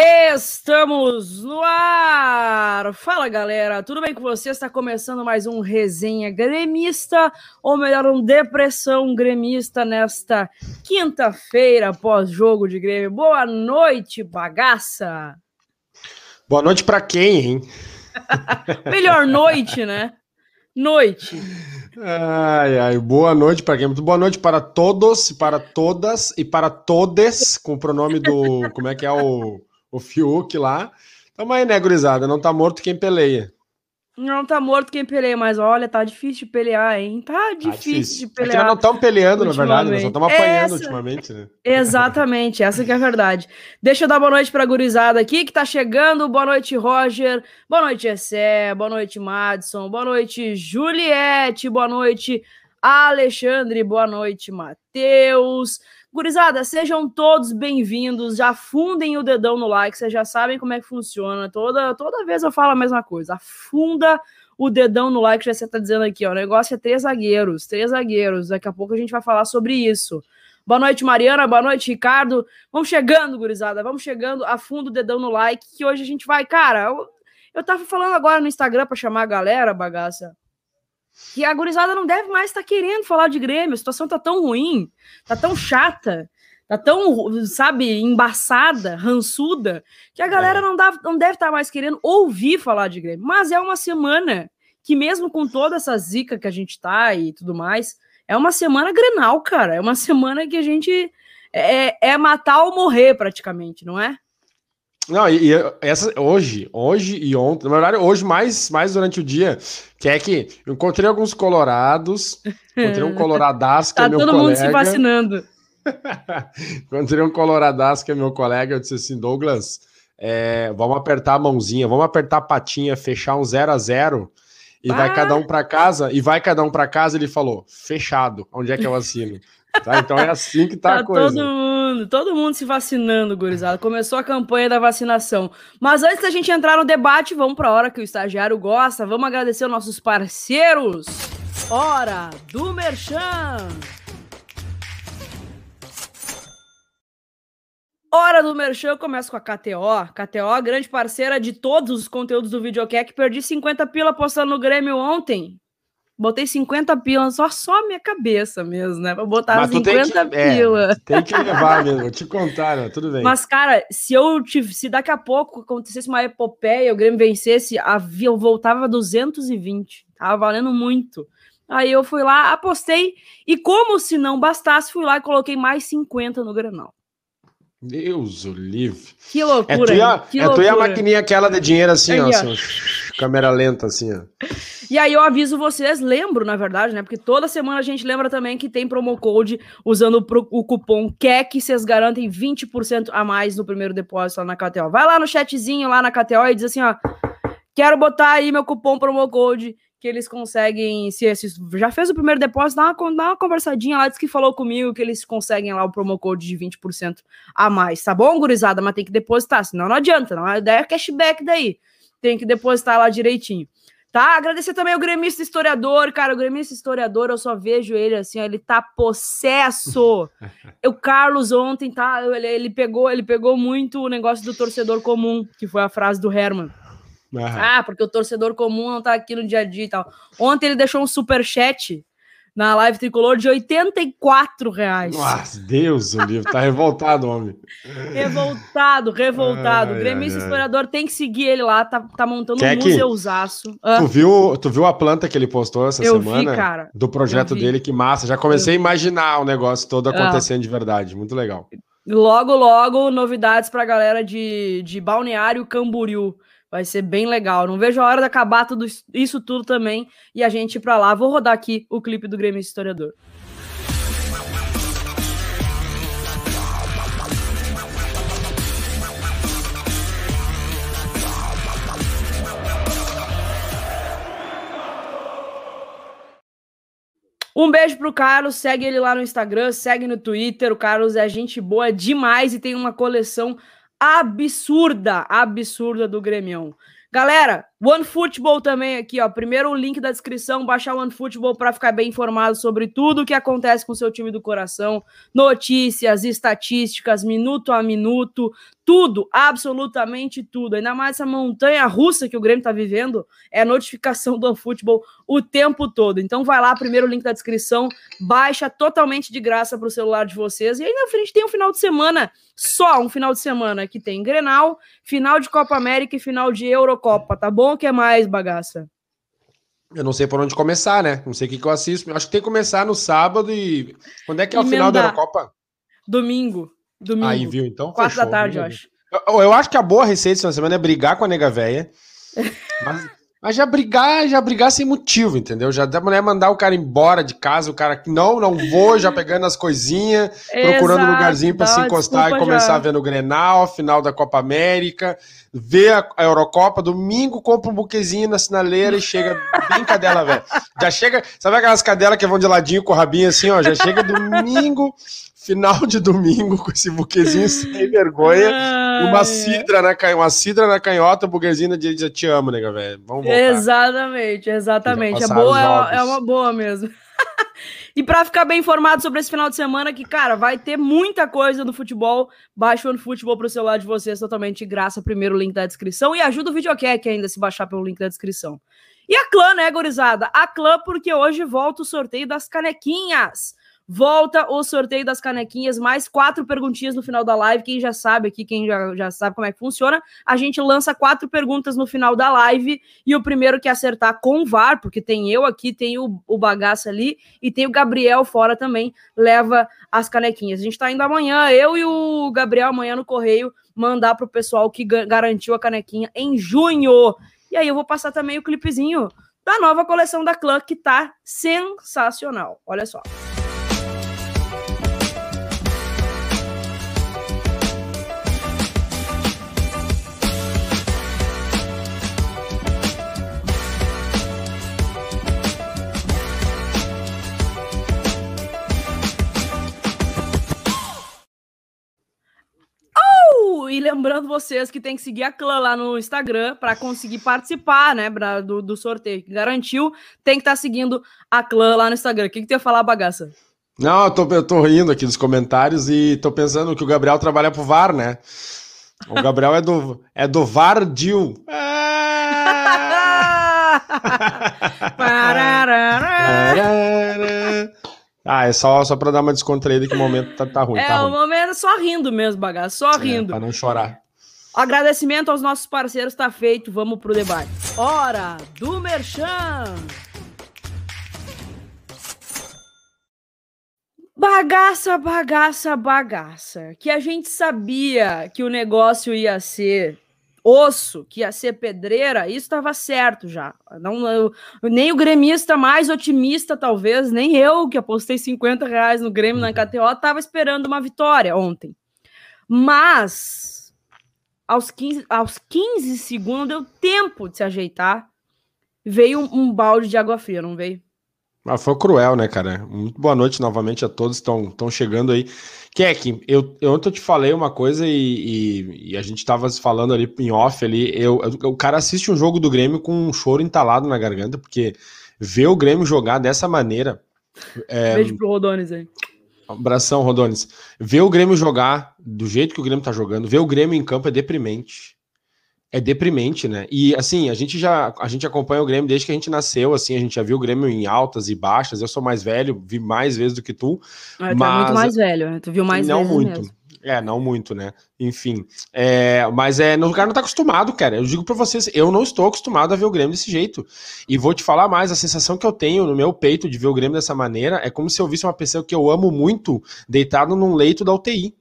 Estamos no ar! Fala galera, tudo bem com você? Está começando mais um resenha gremista, ou melhor, um depressão gremista nesta quinta-feira pós-jogo de Grêmio. Boa noite, bagaça! Boa noite para quem, hein? melhor noite, né? Noite. Ai, ai, boa noite para quem? Muito boa noite para todos, para todas e para todes, com o pronome do. Como é que é o o Fiuk lá. Tamo aí, né, gurizada? Não tá morto quem peleia. Não tá morto quem peleia, mas olha, tá difícil de pelear, hein? Tá difícil, tá difícil. de é pelear. É não estão peleando, na verdade, nós só estamos apanhando essa... ultimamente, né? Exatamente, essa que é a verdade. Deixa eu dar boa noite pra gurizada aqui que tá chegando. Boa noite, Roger. Boa noite, Essé. Boa noite, Madison. Boa noite, Juliette. Boa noite, Alexandre. Boa noite, Matheus. Gurizada, sejam todos bem-vindos. Já afundem o dedão no like, vocês já sabem como é que funciona. Toda, toda vez eu falo a mesma coisa. Afunda o dedão no like, já você tá dizendo aqui, ó. O negócio é três zagueiros, três zagueiros. Daqui a pouco a gente vai falar sobre isso. Boa noite, Mariana. Boa noite, Ricardo. Vamos chegando, gurizada. Vamos chegando. Afunda o dedão no like, que hoje a gente vai. Cara, eu, eu tava falando agora no Instagram para chamar a galera, bagaça que a gurizada não deve mais estar tá querendo falar de Grêmio. A situação tá tão ruim, tá tão chata, tá tão, sabe, embaçada, rançuda, que a galera é. não, dá, não deve estar tá mais querendo ouvir falar de Grêmio. Mas é uma semana que, mesmo com toda essa zica que a gente tá e tudo mais, é uma semana grenal, cara. É uma semana que a gente é, é matar ou morrer, praticamente, não é? Não, e, e, essa, hoje, hoje e ontem, na verdade, hoje mais, mais durante o dia, que é que eu encontrei alguns colorados, encontrei um coloradaço que é tá é meu todo colega. todo mundo se vacinando. encontrei um coloradaço que é meu colega, eu disse assim, Douglas, é, vamos apertar a mãozinha, vamos apertar a patinha, fechar um 0 a 0 e ah. vai cada um para casa, e vai cada um para casa, ele falou, fechado, onde é que eu assino? tá, então é assim que tá, tá a coisa. Todo mundo, todo mundo se vacinando, gurizada. Começou a campanha da vacinação. Mas antes da gente entrar no debate, vamos para a hora que o estagiário gosta. Vamos agradecer os nossos parceiros. Hora do Merchan. Hora do Merchan, começa com a KTO. KTO, grande parceira de todos os conteúdos do Videocast. Perdi 50 pila postando no Grêmio ontem. Botei 50 pila, só só a minha cabeça mesmo, né? Pra botar Mas 50 tem que, é, pila. É, tem que levar mesmo, vou te contar, né? Tudo bem. Mas, cara, se eu tive, se daqui a pouco acontecesse uma epopeia, o Grêmio vencesse, a, eu voltava a 220. Tava valendo muito. Aí eu fui lá, apostei, e como se não bastasse, fui lá e coloquei mais 50 no Granal. Deus o livre. Que loucura. É tu e a, é tu e a maquininha aquela de dinheiro assim, Aí, ó, assim, câmera lenta assim, ó. E aí eu aviso vocês, lembro, na verdade, né? Porque toda semana a gente lembra também que tem promo code usando o, cupom QUEC, vocês garantem 20% a mais no primeiro depósito lá na KTO. Vai lá no chatzinho lá na KTO e diz assim, ó, quero botar aí meu cupom promo code que eles conseguem, se já fez o primeiro depósito, dá uma, dá uma conversadinha lá, diz que falou comigo que eles conseguem lá o promo code de 20% a mais, tá bom, gurizada? Mas tem que depositar, senão não adianta, não, a ideia é cashback daí, tem que depositar lá direitinho. Tá? Agradecer também o gremista historiador, cara. O gremista historiador, eu só vejo ele assim, ó, ele tá possesso. o Carlos ontem, tá? Ele, ele, pegou, ele pegou muito o negócio do torcedor comum, que foi a frase do Herman. Ah, porque o torcedor comum não tá aqui no dia a dia e tal. Ontem ele deixou um super chat na live tricolor de 84 reais. Nossa, Deus, o livro tá revoltado, homem. Revoltado, revoltado. Ai, o gremista ai, historiador tem que seguir ele lá, tá, tá montando Quer um museusaço. Ah. Tu, viu, tu viu a planta que ele postou essa eu semana? Vi, cara. Do projeto dele, que massa. Já comecei a imaginar o negócio todo ah. acontecendo ah. de verdade. Muito legal. Logo, logo, novidades pra galera de, de Balneário Camboriú. Vai ser bem legal. Não vejo a hora de acabar tudo isso tudo também e a gente ir para lá. Vou rodar aqui o clipe do Grêmio Historiador. Um beijo pro Carlos, segue ele lá no Instagram, segue no Twitter. O Carlos é gente boa demais e tem uma coleção absurda, absurda do Grêmio. Galera, OneFootball também aqui, ó. Primeiro o link da descrição, baixar o OneFootball para ficar bem informado sobre tudo o que acontece com o seu time do coração, notícias, estatísticas, minuto a minuto, tudo, absolutamente tudo. Ainda mais essa montanha russa que o Grêmio tá vivendo, é notificação do OneFootball o tempo todo. Então vai lá, primeiro link da descrição, baixa totalmente de graça para o celular de vocês. E aí na frente tem um final de semana, só um final de semana que tem Grenal, final de Copa América e final de Eurocopa, tá bom? O que é mais, bagaça? Eu não sei por onde começar, né? Não sei o que, que eu assisto. Eu acho que tem que começar no sábado e. Quando é que é o final da Eurocopa? Domingo. Domingo. Aí, viu? Então, Quatro fechou, da tarde, eu acho. Eu, eu, acho que a boa receita essa semana é brigar com a nega véia. Mas, mas, já brigar, já brigar sem motivo, entendeu? Já da mulher mandar o cara embora de casa, o cara que não, não vou, já pegando as coisinhas, procurando um lugarzinho para se encostar e começar já. ver no Grenal, final da Copa América, ver a, a Eurocopa, domingo compra um buquezinho na sinaleira e chega bem cadela, velho. Já chega, sabe aquelas cadelas que vão de ladinho com o rabinho assim, ó, já chega domingo final de domingo com esse buquezinho sem vergonha. Ah, uma cidra na canhota, uma cidra na canhota, o buquezinho de te amo, nega, velho. Vamos voltar. Exatamente, exatamente. É boa, é, é uma boa mesmo. e para ficar bem informado sobre esse final de semana, que, cara, vai ter muita coisa no futebol. Baixa o futebol pro celular de vocês totalmente de graça. Primeiro link da descrição. E ajuda o videocast ainda se baixar pelo link da descrição. E a clã, né, gorizada? A clã, porque hoje volta o sorteio das canequinhas. Volta o sorteio das canequinhas, mais quatro perguntinhas no final da live. Quem já sabe aqui, quem já, já sabe como é que funciona, a gente lança quatro perguntas no final da live e o primeiro que acertar com o VAR, porque tem eu aqui, tem o, o bagaço ali e tem o Gabriel fora também, leva as canequinhas. A gente tá indo amanhã, eu e o Gabriel amanhã no correio, mandar pro pessoal que garantiu a canequinha em junho. E aí eu vou passar também o clipezinho da nova coleção da Clã, que tá sensacional. Olha só. E lembrando vocês que tem que seguir a clã lá no Instagram para conseguir participar, né, pra, do, do sorteio. Garantiu, tem que estar tá seguindo a clã lá no Instagram. O que, que tu ia falar, bagaça? Não, eu tô, eu tô rindo aqui dos comentários e tô pensando que o Gabriel trabalha pro VAR, né? O Gabriel é do, é do VAR Dil. Ah, é só, só pra dar uma descontraída que o momento tá, tá ruim. É, tá o ruim. momento é só rindo mesmo, bagaço, só é, rindo. pra não chorar. Agradecimento aos nossos parceiros tá feito, vamos pro debate. Hora do Merchan! Bagaça, bagaça, bagaça. Que a gente sabia que o negócio ia ser osso, que ia ser pedreira, isso estava certo já. Não, eu, nem o gremista mais otimista, talvez, nem eu, que apostei 50 reais no Grêmio na uhum. KTO, estava esperando uma vitória ontem. Mas, aos 15, aos 15 segundos, deu tempo de se ajeitar. Veio um, um balde de água fria, não veio? Ah, foi cruel, né, cara? Muito boa noite novamente a todos que estão chegando aí. Keck, eu, eu ontem eu te falei uma coisa e, e, e, a gente tava falando ali em off ali. Eu, eu, o cara assiste um jogo do Grêmio com um choro entalado na garganta, porque ver o Grêmio jogar dessa maneira. É, Beijo pro Rodones aí. Abração, Rodones. Ver o Grêmio jogar do jeito que o Grêmio tá jogando, ver o Grêmio em campo é deprimente é deprimente, né? E assim, a gente já a gente acompanha o Grêmio desde que a gente nasceu, assim, a gente já viu o Grêmio em altas e baixas. Eu sou mais velho, vi mais vezes do que tu. Ah, mas... Tu é muito mais velho, né? tu viu mais não vezes muito. Mesmo. É, não muito, né? Enfim. É, mas é, o cara não tá acostumado, cara. Eu digo para vocês, eu não estou acostumado a ver o Grêmio desse jeito. E vou te falar mais, a sensação que eu tenho no meu peito de ver o Grêmio dessa maneira é como se eu visse uma pessoa que eu amo muito deitado num leito da UTI.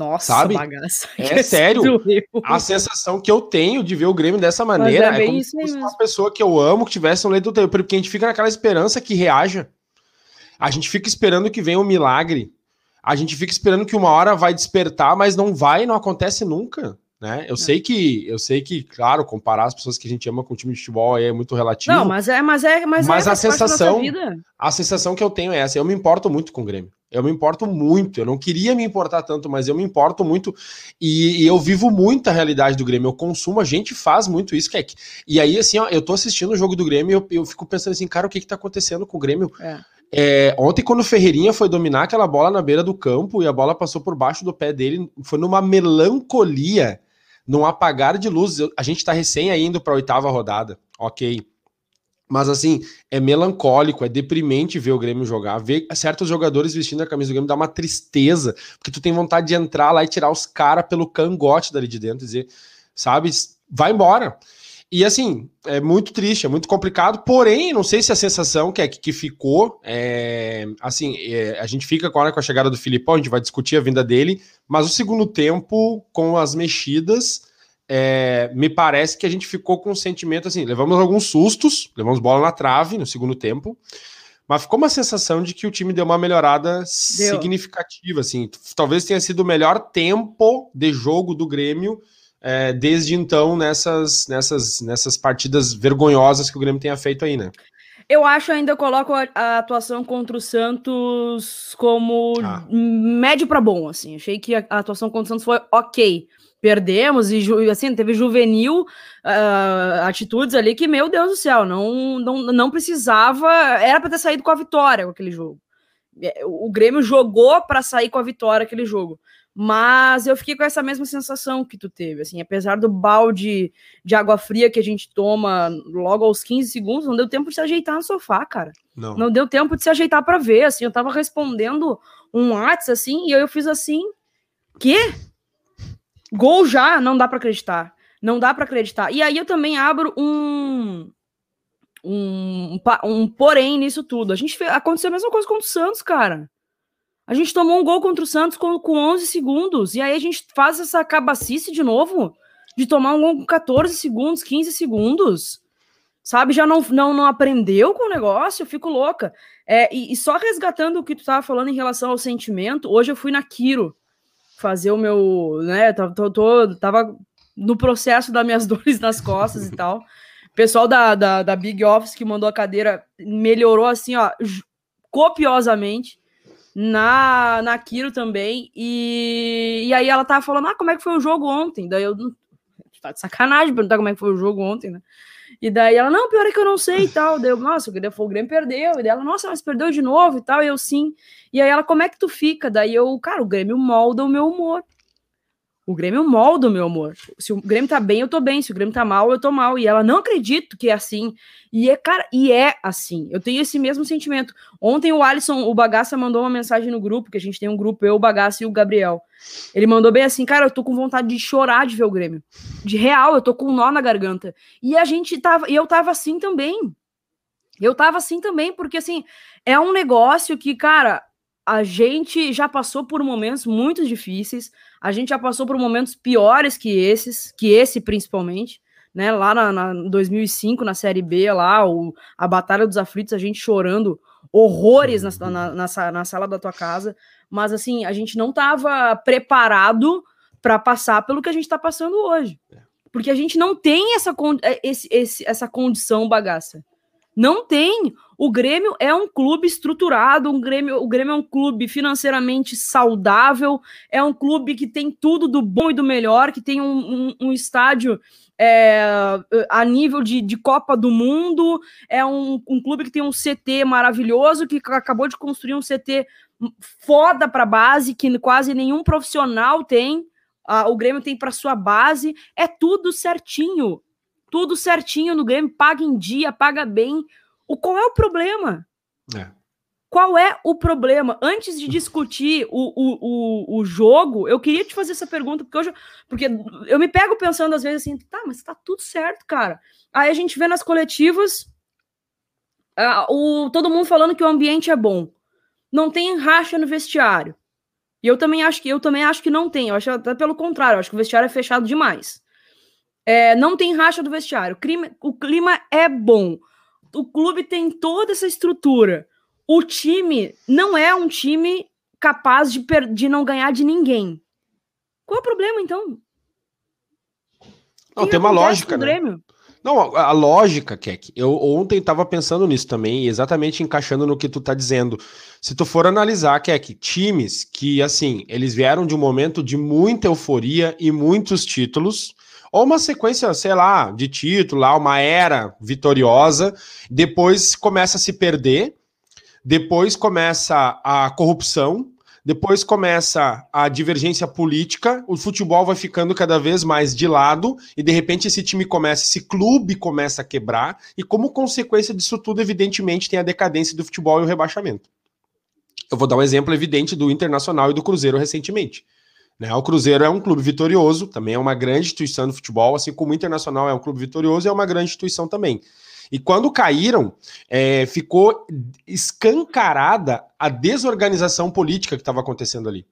Nossa, sabe? Bagaça. É sério. A sensação que eu tenho de ver o Grêmio dessa maneira é, é como se fosse uma pessoa que eu amo que tivesse um leito do tempo, porque a gente fica naquela esperança que reaja. A gente fica esperando que venha um milagre. A gente fica esperando que uma hora vai despertar, mas não vai, não acontece nunca. Né? Eu é. sei que, eu sei que, claro, comparar as pessoas que a gente ama com o time de futebol é muito relativo. Não, mas é, mas é, mas, mas é, a sensação, a sensação que eu tenho é essa. Eu me importo muito com o Grêmio. Eu me importo muito. Eu não queria me importar tanto, mas eu me importo muito. E, e eu vivo muito a realidade do Grêmio. Eu consumo, a gente faz muito isso, Keck. E aí, assim, ó, eu tô assistindo o jogo do Grêmio e eu, eu fico pensando assim, cara, o que que tá acontecendo com o Grêmio? É. É, ontem, quando o Ferreirinha foi dominar aquela bola na beira do campo e a bola passou por baixo do pé dele, foi numa melancolia, num apagar de luz. A gente tá recém indo pra oitava rodada, ok. Mas assim, é melancólico, é deprimente ver o Grêmio jogar. Ver certos jogadores vestindo a camisa do Grêmio dá uma tristeza, porque tu tem vontade de entrar lá e tirar os caras pelo cangote dali de dentro e dizer, sabe, vai embora. E assim, é muito triste, é muito complicado, porém, não sei se a sensação que, é, que ficou, é, assim, é, a gente fica agora com a chegada do Filipão, a gente vai discutir a vinda dele, mas o segundo tempo, com as mexidas, é, me parece que a gente ficou com um sentimento assim, levamos alguns sustos, levamos bola na trave no segundo tempo, mas ficou uma sensação de que o time deu uma melhorada deu. significativa, assim, talvez tenha sido o melhor tempo de jogo do Grêmio é, desde então nessas, nessas, nessas partidas vergonhosas que o Grêmio tenha feito aí, né? Eu acho ainda eu coloco a, atuação contra o Santos como ah. médio para bom, assim. Achei que a, a atuação contra o Santos foi ok perdemos e assim teve juvenil uh, atitudes ali que meu Deus do céu não não, não precisava era para ter saído com a vitória com aquele jogo. É, o Grêmio jogou para sair com a vitória aquele jogo. Mas eu fiquei com essa mesma sensação que tu teve assim apesar do balde de água fria que a gente toma logo aos 15 segundos não deu tempo de se ajeitar no sofá cara. Não, não deu tempo de se ajeitar para ver assim eu tava respondendo um WhatsApp assim e eu fiz assim que Gol já, não dá para acreditar. Não dá para acreditar. E aí eu também abro um, um, um porém nisso tudo. A gente fez, aconteceu a mesma coisa com o Santos, cara. A gente tomou um gol contra o Santos com, com 11 segundos. E aí a gente faz essa cabacice de novo de tomar um gol com 14 segundos, 15 segundos. Sabe, já não, não, não aprendeu com o negócio, eu fico louca. É, e, e só resgatando o que tu estava falando em relação ao sentimento, hoje eu fui na Kiro fazer o meu, né, tô, tô, tava no processo das minhas dores nas costas e tal. Pessoal da, da, da Big Office que mandou a cadeira melhorou assim, ó, copiosamente na, na Kiro também. E, e aí ela tava falando: Ah, como é que foi o jogo ontem? Daí eu. Tá de sacanagem perguntar como é que foi o jogo ontem, né? E daí ela, não, pior é que eu não sei e tal. Daí eu, nossa, o Grêmio perdeu. E daí ela, nossa, mas perdeu de novo e tal. E eu, sim. E aí ela, como é que tu fica? Daí eu, cara, o Grêmio molda o meu humor. O Grêmio molda o meu amor. Se o Grêmio tá bem, eu tô bem. Se o Grêmio tá mal, eu tô mal. E ela não acredito que é assim. E é, cara, e é assim. Eu tenho esse mesmo sentimento. Ontem o Alisson, o Bagaça, mandou uma mensagem no grupo, que a gente tem um grupo, eu, o Bagaça e o Gabriel. Ele mandou bem assim, cara, eu tô com vontade de chorar de ver o Grêmio. De real, eu tô com um nó na garganta. E a gente tava, e eu tava assim também. Eu tava assim também, porque assim, é um negócio que, cara, a gente já passou por momentos muito difíceis, a gente já passou por momentos piores que esses, que esse principalmente, né? Lá na, na 2005, na Série B, lá, o, a Batalha dos Aflitos, a gente chorando horrores na, na, na, na sala da tua casa, mas assim, a gente não estava preparado para passar pelo que a gente está passando hoje. É. Porque a gente não tem essa, é, esse, esse, essa condição bagaça. Não tem. O Grêmio é um clube estruturado, um Grêmio, o Grêmio é um clube financeiramente saudável, é um clube que tem tudo do bom e do melhor, que tem um, um, um estádio é, a nível de, de, Copa do Mundo, é um, um, clube que tem um CT maravilhoso, que acabou de construir um CT foda para base, que quase nenhum profissional tem. o Grêmio tem para sua base, é tudo certinho tudo certinho no Grêmio, paga em dia, paga bem. O qual é o problema? É. Qual é o problema? Antes de discutir o, o, o, jogo, eu queria te fazer essa pergunta, porque hoje, porque eu me pego pensando às vezes assim, tá, mas tá tudo certo, cara. Aí a gente vê nas coletivas uh, o, todo mundo falando que o ambiente é bom. Não tem racha no vestiário. E eu também acho que eu também acho que não tem. Eu acho até pelo contrário, eu acho que o vestiário é fechado demais. É, não tem racha do vestiário. O clima, o clima é bom. O clube tem toda essa estrutura. O time não é um time capaz de, de não ganhar de ninguém. Qual é o problema, então? Não, tem uma lógica, né? Não, a, a lógica, Keck, eu ontem estava pensando nisso também, exatamente encaixando no que tu tá dizendo. Se tu for analisar, Keck, times que, assim, eles vieram de um momento de muita euforia e muitos títulos, ou uma sequência, sei lá, de título, uma era vitoriosa, depois começa a se perder, depois começa a corrupção, depois começa a divergência política, o futebol vai ficando cada vez mais de lado, e de repente esse time começa, esse clube começa a quebrar, e como consequência disso tudo, evidentemente, tem a decadência do futebol e o rebaixamento. Eu vou dar um exemplo evidente do Internacional e do Cruzeiro recentemente. Né? O Cruzeiro é um clube vitorioso, também é uma grande instituição do futebol, assim como o Internacional é um clube vitorioso, é uma grande instituição também. E quando caíram, é, ficou escancarada a desorganização política que estava acontecendo ali.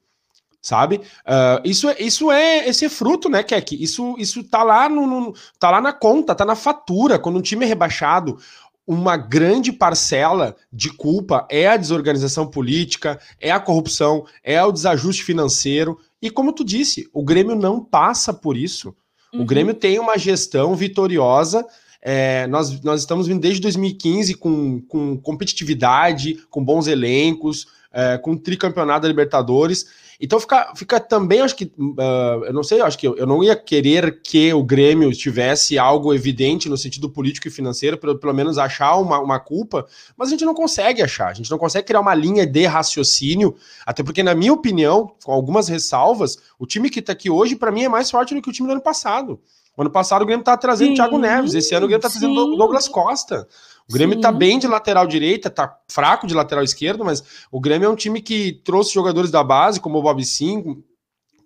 Sabe? Uh, isso, é, isso é esse é fruto, né, Keck? Isso, isso tá lá no, no, tá lá na conta, tá na fatura. Quando um time é rebaixado, uma grande parcela de culpa é a desorganização política, é a corrupção, é o desajuste financeiro. E como tu disse, o Grêmio não passa por isso. Uhum. O Grêmio tem uma gestão vitoriosa é, nós, nós estamos vindo desde 2015 com, com competitividade, com bons elencos, é, com tricampeonato da Libertadores. Então fica, fica também, acho que, uh, eu não sei, acho que eu, eu, não ia querer que o Grêmio tivesse algo evidente no sentido político e financeiro, pelo, pelo menos achar uma, uma culpa, mas a gente não consegue achar, a gente não consegue criar uma linha de raciocínio, até porque, na minha opinião, com algumas ressalvas, o time que está aqui hoje, para mim, é mais forte do que o time do ano passado. O ano passado o Grêmio tá trazendo sim, Thiago Neves, esse ano o Grêmio tá trazendo. Douglas Costa. O Grêmio sim. tá bem de lateral direita, tá fraco de lateral esquerdo, mas o Grêmio é um time que trouxe jogadores da base, como o Bob Sim,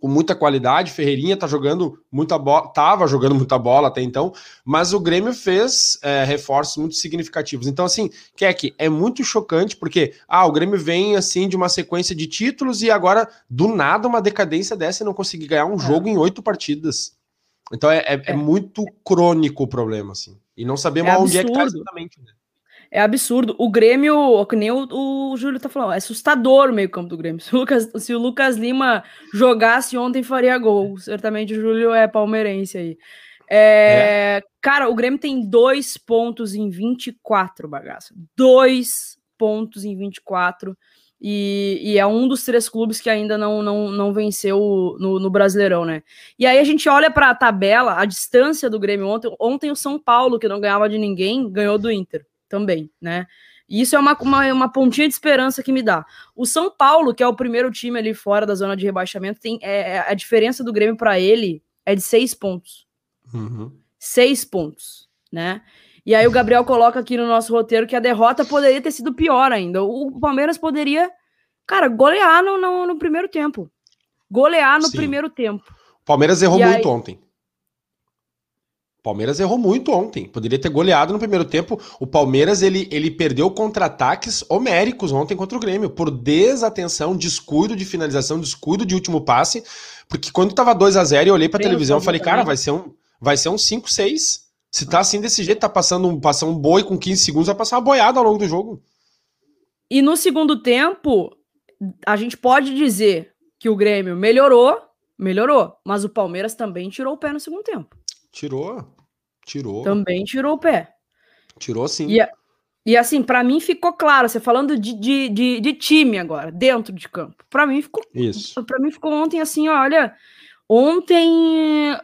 com muita qualidade. Ferreirinha tá jogando muita bola, tava jogando muita bola até então, mas o Grêmio fez é, reforços muito significativos. Então, assim, Keck, é muito chocante porque ah, o Grêmio vem assim de uma sequência de títulos e agora, do nada, uma decadência dessa e não conseguir ganhar um é. jogo em oito partidas. Então é, é, é, é, muito crônico o problema, assim. E não sabemos é onde é que tá exatamente. Né? É absurdo. O Grêmio, que nem o, o Júlio tá falando, é assustador o meio-campo do Grêmio. Se o, Lucas, se o Lucas Lima jogasse ontem, faria gol. Certamente o Júlio é palmeirense aí. É, é. Cara, o Grêmio tem dois pontos em 24, bagaça. Dois pontos em 24. E, e, é um dos três clubes que ainda não, não, não venceu no, no Brasileirão, né? E aí a gente olha para a tabela, a distância do Grêmio ontem. Ontem o São Paulo, que não ganhava de ninguém, ganhou do Inter também, né? E isso é uma, uma, uma pontinha de esperança que me dá. O São Paulo, que é o primeiro time ali fora da zona de rebaixamento, tem é, é a diferença do Grêmio para ele é de seis pontos. Uhum. Seis pontos, né? E aí o Gabriel coloca aqui no nosso roteiro que a derrota poderia ter sido pior ainda. O Palmeiras poderia, cara, golear no, no, no primeiro tempo. Golear no Sim. primeiro tempo. O Palmeiras errou e muito aí... ontem. O Palmeiras errou muito ontem. Poderia ter goleado no primeiro tempo. O Palmeiras ele, ele perdeu contra-ataques homéricos ontem contra o Grêmio por desatenção, descuido de finalização, descuido de último passe. Porque quando tava 2 a 0 eu olhei pra Bem, televisão e falei, cara, vai ser um, vai ser um 5-6. Se tá assim desse jeito, tá passando um, passando um boi com 15 segundos, vai passar uma boiada ao longo do jogo. E no segundo tempo, a gente pode dizer que o Grêmio melhorou, melhorou, mas o Palmeiras também tirou o pé no segundo tempo. Tirou, tirou. Também tirou o pé. Tirou sim. E, e assim, para mim ficou claro, você falando de, de, de, de time agora, dentro de campo. Para mim ficou. Isso. Para mim ficou ontem assim, olha. Ontem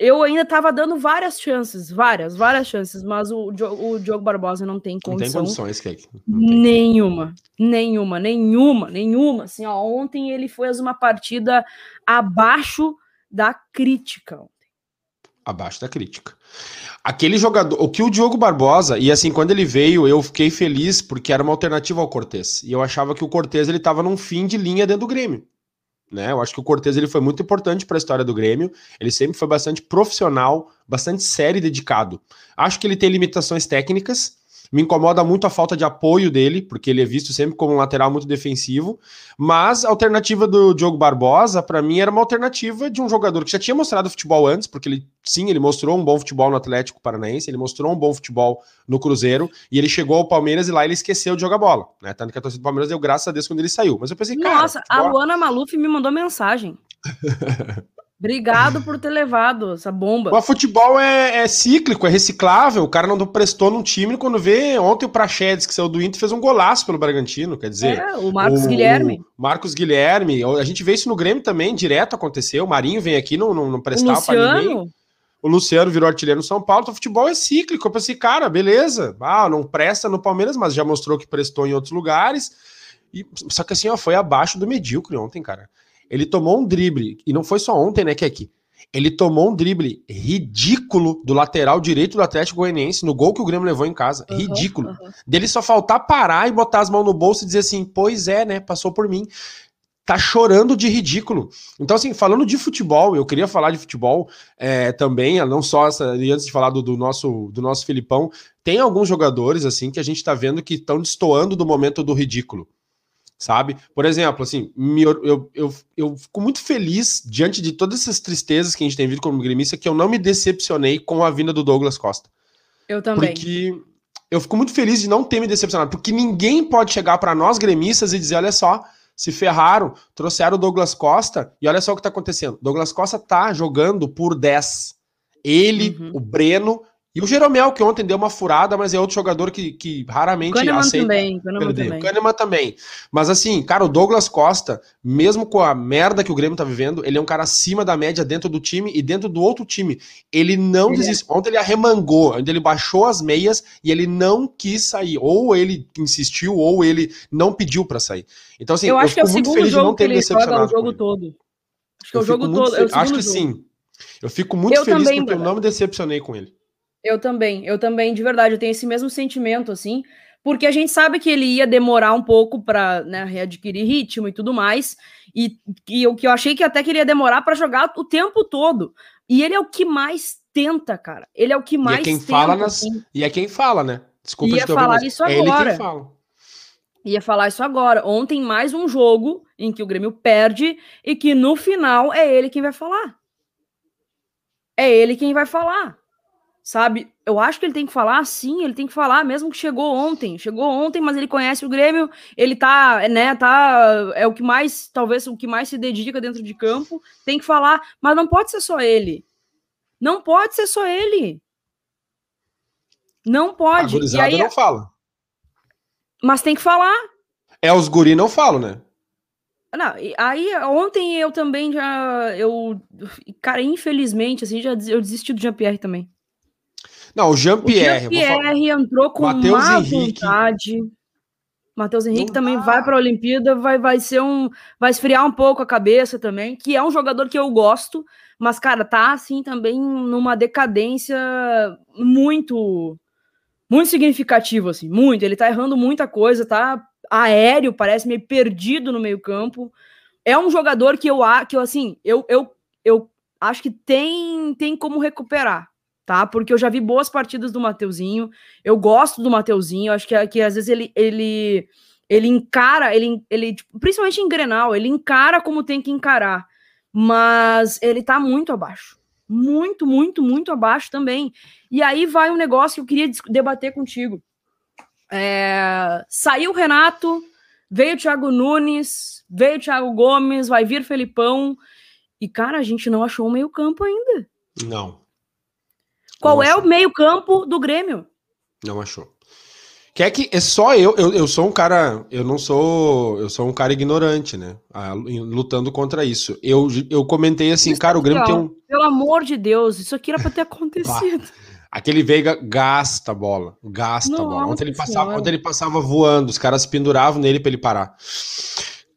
eu ainda estava dando várias chances, várias, várias chances, mas o, o Diogo Barbosa não tem condição. Não tem condições, Kek. Nenhuma, nenhuma, nenhuma, nenhuma. Assim, ó, ontem ele fez uma partida abaixo da crítica. Abaixo da crítica. Aquele jogador, o que o Diogo Barbosa, e assim, quando ele veio, eu fiquei feliz porque era uma alternativa ao Cortez. E eu achava que o Cortez ele estava num fim de linha dentro do Grêmio. Né? Eu acho que o Cortez ele foi muito importante para a história do Grêmio. Ele sempre foi bastante profissional, bastante sério e dedicado. Acho que ele tem limitações técnicas, me incomoda muito a falta de apoio dele, porque ele é visto sempre como um lateral muito defensivo. Mas a alternativa do Diogo Barbosa, para mim, era uma alternativa de um jogador que já tinha mostrado futebol antes, porque ele, sim, ele mostrou um bom futebol no Atlético Paranaense, ele mostrou um bom futebol no Cruzeiro, e ele chegou ao Palmeiras e lá ele esqueceu de jogar bola. Né? Tanto que a torcida do Palmeiras deu graças a Deus quando ele saiu. Mas eu pensei, cara. Nossa, a Luana Maluf me mandou mensagem. Obrigado por ter levado essa bomba. O futebol é, é, cíclico, é reciclável. O cara não prestou num time quando vê. Ontem o Prachedes, que saiu do Inter, fez um golaço pelo Bragantino. Quer dizer. É, o Marcos o, Guilherme. O Marcos Guilherme. A gente vê isso no Grêmio também, direto aconteceu. O Marinho vem aqui, não, não, não prestava para ninguém. O Luciano virou artilheiro no São Paulo. Então, o futebol é cíclico. Eu pensei, cara, beleza. Ah, não presta no Palmeiras, mas já mostrou que prestou em outros lugares. E, só que assim, ó, foi abaixo do medíocre ontem, cara. Ele tomou um drible, e não foi só ontem, né, que é aqui. Ele tomou um drible ridículo do lateral direito do Atlético Goianiense no gol que o Grêmio levou em casa. Uhum, ridículo. Uhum. Dele só faltar parar e botar as mãos no bolso e dizer assim: pois é, né? Passou por mim. Tá chorando de ridículo. Então, assim, falando de futebol, eu queria falar de futebol é, também, não só essa, antes de falar do, do, nosso, do nosso Filipão, tem alguns jogadores, assim, que a gente tá vendo que estão destoando do momento do ridículo sabe? Por exemplo, assim, eu, eu, eu, eu, fico muito feliz diante de todas essas tristezas que a gente tem visto como gremista que eu não me decepcionei com a vinda do Douglas Costa. Eu também. Porque eu fico muito feliz de não ter me decepcionado, porque ninguém pode chegar para nós gremistas e dizer, olha só, se ferraram, trouxeram o Douglas Costa e olha só o que tá acontecendo. Douglas Costa tá jogando por 10. Ele, uhum. o Breno e o Jeromel, que ontem deu uma furada, mas é outro jogador que, que raramente Kahneman aceita também, Kahneman perder. Também. Kahneman também. Mas assim, cara, o Douglas Costa, mesmo com a merda que o Grêmio tá vivendo, ele é um cara acima da média dentro do time e dentro do outro time. Ele não ele desiste. É. Ontem ele arremangou, onde ele baixou as meias e ele não quis sair. Ou ele insistiu, ou ele não pediu para sair. Então, assim, eu, acho que é o segundo jogo que ele joga o jogo todo. Acho que é o jogo todo. É o acho que jogo. sim. Eu fico muito eu feliz também, porque eu não me decepcionei com ele. Eu também, eu também, de verdade, eu tenho esse mesmo sentimento, assim, porque a gente sabe que ele ia demorar um pouco para né, readquirir ritmo e tudo mais, e, e o que eu achei que até queria demorar para jogar o tempo todo. E ele é o que mais tenta, cara. Ele é o que mais e é quem tenta, fala nas... assim. E é quem fala, né? Desculpa Ia falar isso agora. É ele quem fala. Ia falar isso agora. Ontem, mais um jogo em que o Grêmio perde e que no final é ele quem vai falar. É ele quem vai falar sabe? Eu acho que ele tem que falar sim, ele tem que falar, mesmo que chegou ontem. Chegou ontem, mas ele conhece o Grêmio, ele tá, né, tá. É o que mais, talvez, o que mais se dedica dentro de campo. Tem que falar, mas não pode ser só ele. Não pode ser só ele. Não pode. A e aí, não fala. Mas tem que falar. É, os guri não falam, né? Não, aí ontem eu também já. Eu, cara, infelizmente, assim, já eu desisti do Jean-Pierre também. Não, o Jean-Pierre. O Jean-Pierre entrou com Mateus má Henrique. vontade. Matheus Henrique Não também dá. vai para a Olimpíada, vai, vai ser um. Vai esfriar um pouco a cabeça também, que é um jogador que eu gosto, mas, cara, tá assim também numa decadência muito. Muito significativa, assim, muito. Ele tá errando muita coisa, tá aéreo, parece meio perdido no meio-campo. É um jogador que eu, que eu assim, eu, eu, eu acho que tem, tem como recuperar tá? Porque eu já vi boas partidas do Mateuzinho. Eu gosto do Mateuzinho, acho que, que às vezes ele ele ele encara, ele, ele tipo, principalmente em Grenal, ele encara como tem que encarar, mas ele tá muito abaixo. Muito, muito, muito abaixo também. E aí vai um negócio que eu queria debater contigo. É, saiu o Renato, veio o Thiago Nunes, veio o Thiago Gomes, vai vir Felipão. E, cara, a gente não achou o meio-campo ainda. Não. Qual não é achou. o meio-campo do Grêmio? Não achou. Quer que é só eu, eu, eu sou um cara, eu não sou, eu sou um cara ignorante, né? Ah, lutando contra isso. Eu, eu comentei assim, isso cara, o Grêmio tem um Pelo amor de Deus, isso aqui era para ter acontecido. Aquele Veiga gasta a bola, gasta Nossa a bola. Ontem ele, passava, ontem ele passava voando, os caras penduravam nele para ele parar.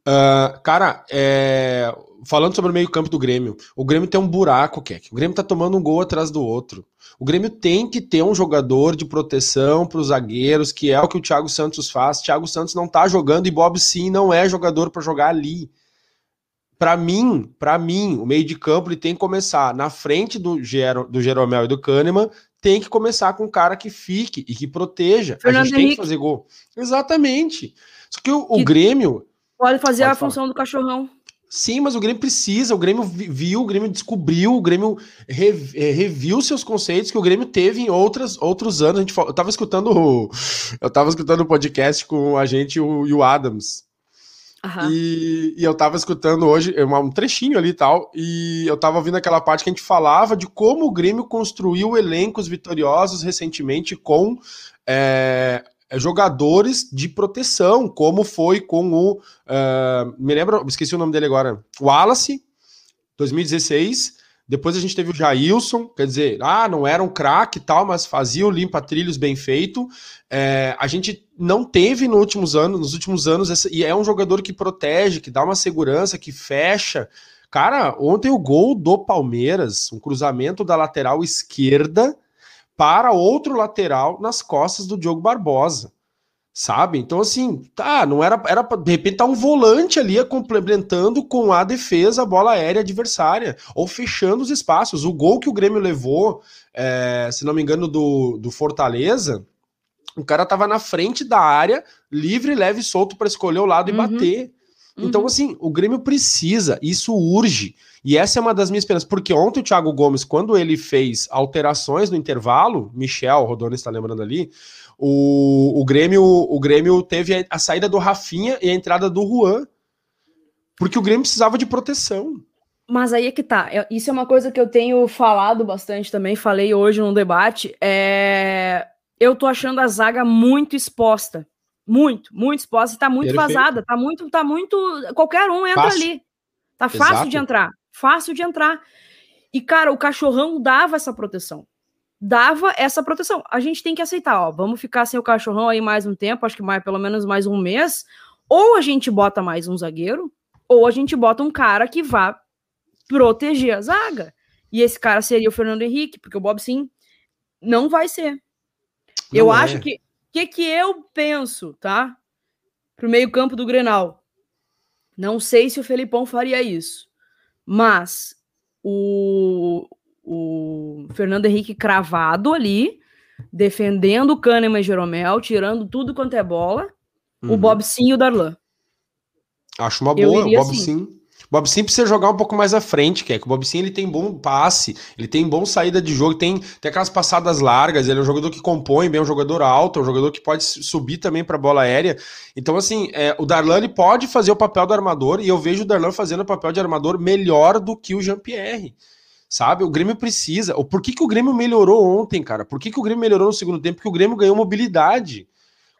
Uh, cara, é, falando sobre o meio-campo do Grêmio, o Grêmio tem um buraco, Keck. O Grêmio tá tomando um gol atrás do outro. O Grêmio tem que ter um jogador de proteção para os zagueiros, que é o que o Thiago Santos faz. Thiago Santos não tá jogando e Bob sim não é jogador para jogar ali. Para mim, para mim, o meio de campo ele tem que começar na frente do, Gero, do Jeromel e do Kahneman, tem que começar com um cara que fique e que proteja. Fernando a gente Henrique. tem que fazer gol. Exatamente. Só que o, o Grêmio pode fazer pode a falar. função do cachorrão. Sim, mas o Grêmio precisa, o Grêmio viu, o Grêmio descobriu, o Grêmio eh, reviu seus conceitos que o Grêmio teve em outras, outros anos. A gente, eu tava escutando eu tava escutando o podcast com a gente o, e o Adams. Uhum. E, e, eu tava escutando hoje um trechinho ali e tal, e eu tava ouvindo aquela parte que a gente falava de como o Grêmio construiu elencos vitoriosos recentemente com é, jogadores de proteção, como foi com o. Uh, me lembro, esqueci o nome dele agora. Wallace, 2016. Depois a gente teve o Jailson, quer dizer, ah, não era um craque e tal, mas fazia o limpa-trilhos bem feito. É, a gente não teve nos últimos anos, nos últimos anos, e é um jogador que protege, que dá uma segurança, que fecha. Cara, ontem o gol do Palmeiras, um cruzamento da lateral esquerda para outro lateral nas costas do Diogo Barbosa sabe? Então, assim, tá, não era, era de repente tá um volante ali complementando com a defesa, a bola aérea adversária, ou fechando os espaços. O gol que o Grêmio levou, é, se não me engano, do, do Fortaleza, o cara tava na frente da área, livre, leve e solto para escolher o lado uhum. e bater. Então, uhum. assim, o Grêmio precisa, isso urge. E essa é uma das minhas penas, porque ontem o Thiago Gomes, quando ele fez alterações no intervalo, Michel, o Rodoni está lembrando ali, o, o, Grêmio, o Grêmio teve a, saída do Rafinha e a entrada do Juan, porque o Grêmio precisava de proteção. Mas aí é que tá. Isso é uma coisa que eu tenho falado bastante também, falei hoje no debate. É... Eu tô achando a zaga muito exposta. Muito, muito exposta. Tá muito Perfeito. vazada. Tá muito, tá muito. Qualquer um entra fácil. ali. Tá fácil Exato. de entrar. Fácil de entrar. E, cara, o cachorrão dava essa proteção dava essa proteção. A gente tem que aceitar, ó, vamos ficar sem o cachorrão aí mais um tempo, acho que mais, pelo menos mais um mês, ou a gente bota mais um zagueiro, ou a gente bota um cara que vá proteger a zaga. E esse cara seria o Fernando Henrique, porque o Bob sim não vai ser. Não eu é. acho que que que eu penso, tá? Pro meio-campo do Grenal. Não sei se o Felipão faria isso, mas o o Fernando Henrique cravado ali, defendendo o Kahneman e Jeromel, tirando tudo quanto é bola, uhum. o Bob Sim e o Darlan. Acho uma boa, o Bob assim. Sim. Bob Sim precisa jogar um pouco mais à frente, que é que o Bob Sim ele tem bom passe, ele tem bom saída de jogo, tem, tem aquelas passadas largas, ele é um jogador que compõe bem, é um jogador alto, é um jogador que pode subir também para bola aérea. Então, assim, é, o Darlan ele pode fazer o papel do armador, e eu vejo o Darlan fazendo o papel de armador melhor do que o Jean-Pierre sabe? O Grêmio precisa. Por que, que o Grêmio melhorou ontem, cara? Por que, que o Grêmio melhorou no segundo tempo? Porque o Grêmio ganhou mobilidade.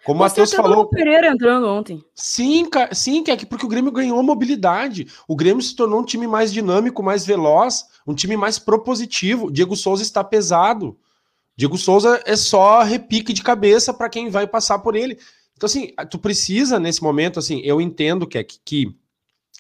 Como o Matheus falou. O Pereira entrando ontem. Sim, sim, é que porque o Grêmio ganhou mobilidade. O Grêmio se tornou um time mais dinâmico, mais veloz, um time mais propositivo. Diego Souza está pesado. Diego Souza é só repique de cabeça para quem vai passar por ele. Então, assim, tu precisa, nesse momento, assim, eu entendo que, é que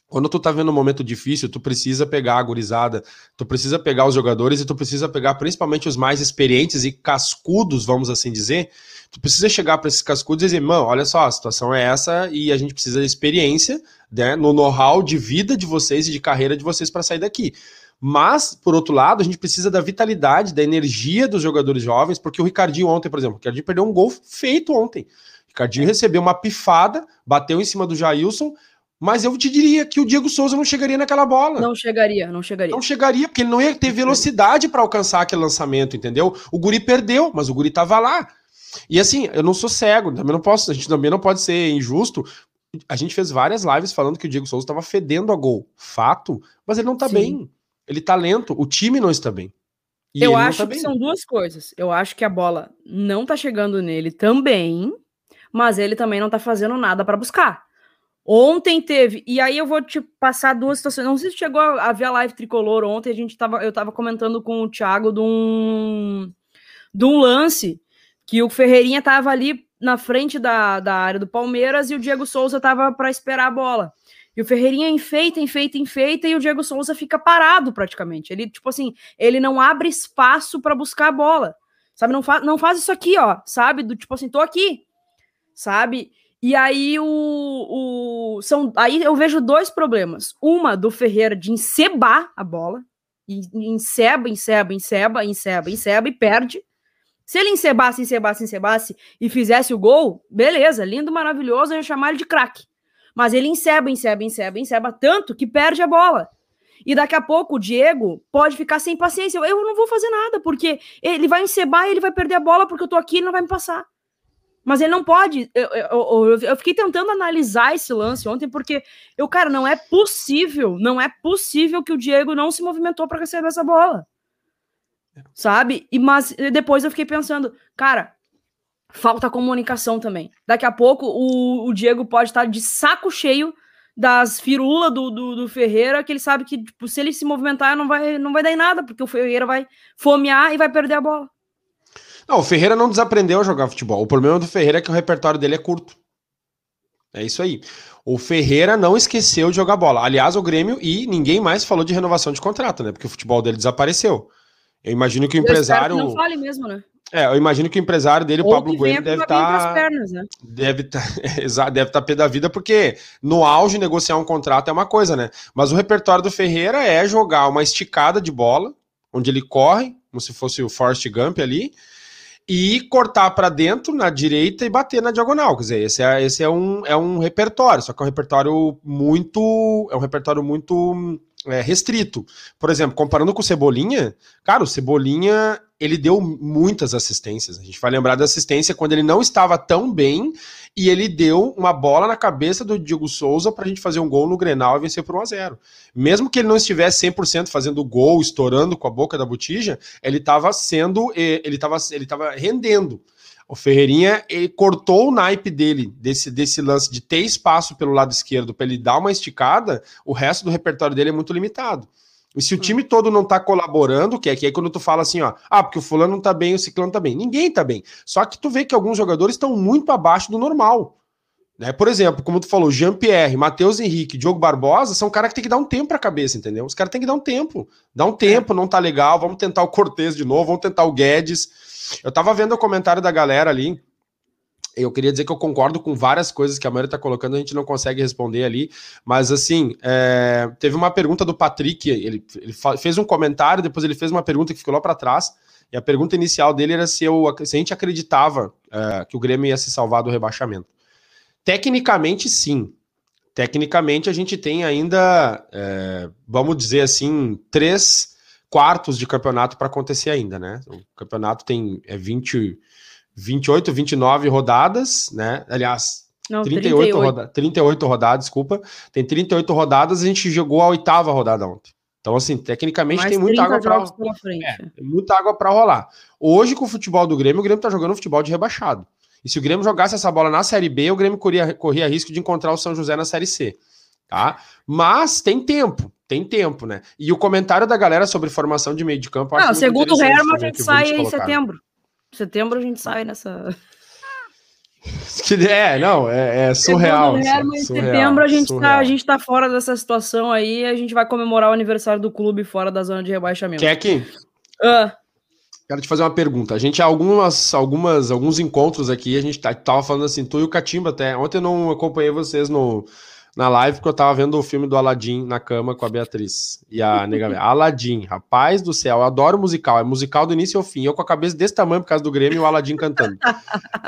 quando tu tá vendo um momento difícil, tu precisa pegar a gurizada, tu precisa pegar os jogadores e tu precisa pegar principalmente os mais experientes e cascudos, vamos assim dizer. Tu precisa chegar para esses cascudos e dizer, mano, olha só, a situação é essa e a gente precisa de experiência, né, no know-how de vida de vocês e de carreira de vocês para sair daqui. Mas, por outro lado, a gente precisa da vitalidade, da energia dos jogadores jovens, porque o Ricardinho ontem, por exemplo, o Ricardinho perdeu um gol feito ontem. O Ricardinho recebeu uma pifada, bateu em cima do Jailson, mas eu te diria que o Diego Souza não chegaria naquela bola. Não chegaria, não chegaria. Não chegaria, porque ele não ia ter velocidade para alcançar aquele lançamento, entendeu? O Guri perdeu, mas o Guri tava lá. E assim, eu não sou cego, também não posso, a gente também não pode ser injusto. A gente fez várias lives falando que o Diego Souza estava fedendo a gol. Fato, mas ele não tá Sim. bem. Ele tá lento, o time não está bem. E eu acho tá que bem. são duas coisas. Eu acho que a bola não tá chegando nele também, mas ele também não tá fazendo nada para buscar. Ontem teve, e aí eu vou te passar duas situações. Não sei se chegou a, ver a live tricolor ontem, a gente tava, eu tava comentando com o Thiago de um, de um lance que o Ferreirinha tava ali na frente da, da área do Palmeiras e o Diego Souza tava para esperar a bola. E o Ferreirinha enfeita, enfeita, enfeita e o Diego Souza fica parado praticamente. Ele, tipo assim, ele não abre espaço para buscar a bola. Sabe, não, fa não faz isso aqui, ó, sabe? Do tipo assim, tô aqui, sabe? E aí o, o são aí eu vejo dois problemas. Uma do Ferreira de encebar a bola, e enceba, enceba, enceba, enceba, enceba e perde. Se ele encebasse, encebasse, encebasse e fizesse o gol, beleza, lindo, maravilhoso, eu ia chamar ele de craque. Mas ele enceba, enceba, enceba, enceba tanto que perde a bola. E daqui a pouco o Diego pode ficar sem paciência. Eu não vou fazer nada, porque ele vai encebar e ele vai perder a bola porque eu tô aqui e ele não vai me passar. Mas ele não pode. Eu, eu, eu, fiquei tentando analisar esse lance ontem, porque eu, cara, não é possível, não é possível que o Diego não se movimentou para receber essa bola. Sabe? E mas depois eu fiquei pensando, cara, falta comunicação também. Daqui a pouco o, o Diego pode estar de saco cheio das firulas do, do, do, Ferreira, que ele sabe que tipo, se ele se movimentar não vai, não vai dar em nada, porque o Ferreira vai fomear e vai perder a bola. Não, o Ferreira não desaprendeu a jogar futebol. O problema do Ferreira é que o repertório dele é curto. É isso aí. O Ferreira não esqueceu de jogar bola. Aliás, o Grêmio e ninguém mais falou de renovação de contrato, né? Porque o futebol dele desapareceu. Eu imagino que o empresário. Que não fale mesmo, né? É, eu imagino que o empresário dele, o Pablo Bueno, deve estar. Tá... Né? Deve estar tá, deve tá pé da vida, porque no auge negociar um contrato é uma coisa, né? Mas o repertório do Ferreira é jogar uma esticada de bola, onde ele corre, como se fosse o Forrest Gump ali, e cortar para dentro na direita e bater na diagonal. Quer dizer, esse é, esse é, um, é um repertório, só que é um repertório muito. É um repertório muito é, restrito. Por exemplo, comparando com o Cebolinha, cara, o Cebolinha ele deu muitas assistências. A gente vai lembrar da assistência quando ele não estava tão bem e ele deu uma bola na cabeça do Diego Souza para a gente fazer um gol no Grenal e vencer por 1 a 0 Mesmo que ele não estivesse 100% fazendo gol, estourando com a boca da botija, ele estava sendo, eh, ele estava ele tava rendendo. O Ferreirinha ele cortou o naipe dele desse, desse lance de ter espaço pelo lado esquerdo para ele dar uma esticada, o resto do repertório dele é muito limitado. E se o time todo não tá colaborando, que é que aí quando tu fala assim, ó, ah, porque o fulano não tá bem, o ciclano tá bem. Ninguém tá bem. Só que tu vê que alguns jogadores estão muito abaixo do normal. Né? Por exemplo, como tu falou, Jean-Pierre, Matheus Henrique, Diogo Barbosa, são caras que tem que dar um tempo pra cabeça, entendeu? Os caras têm que dar um tempo. Dá um tempo, não tá legal, vamos tentar o Cortez de novo, vamos tentar o Guedes. Eu tava vendo o comentário da galera ali, eu queria dizer que eu concordo com várias coisas que a maioria está colocando, a gente não consegue responder ali, mas assim, é, teve uma pergunta do Patrick, ele, ele fez um comentário, depois ele fez uma pergunta que ficou lá para trás, e a pergunta inicial dele era se, eu, se a gente acreditava é, que o Grêmio ia se salvar do rebaixamento. Tecnicamente, sim. Tecnicamente, a gente tem ainda, é, vamos dizer assim, três quartos de campeonato para acontecer ainda, né? O campeonato tem é 20 28, 29 rodadas, né? Aliás, Não, 38, 38. Roda 38 rodadas, desculpa. Tem 38 rodadas, a gente jogou a oitava rodada ontem. Então, assim, tecnicamente Mais tem muita água para é, tem muita água para rolar. Hoje, com o futebol do Grêmio, o Grêmio tá jogando futebol de rebaixado. E se o Grêmio jogasse essa bola na Série B, o Grêmio corria, corria risco de encontrar o São José na Série C. Tá? Mas tem tempo, tem tempo, né? E o comentário da galera sobre formação de meio de campo. Não, segundo o Herman, a gente sai em setembro setembro a gente sai nessa. É, não, é, é surreal. Em setembro a gente, tá, a gente tá fora dessa situação aí, a gente vai comemorar o aniversário do clube fora da zona de rebaixamento. Quer aqui? Uh. Quero te fazer uma pergunta. A gente, algumas, algumas, alguns encontros aqui, a gente tá, tava falando assim, tu e o Catimba até. Ontem eu não acompanhei vocês no, na live porque eu tava vendo o filme do Aladdin na cama com a Beatriz e a nega. Aladdin, rapaz do céu, eu adoro musical. É musical do início ao fim. Eu com a cabeça desse tamanho por causa do Grêmio e o Aladdin cantando.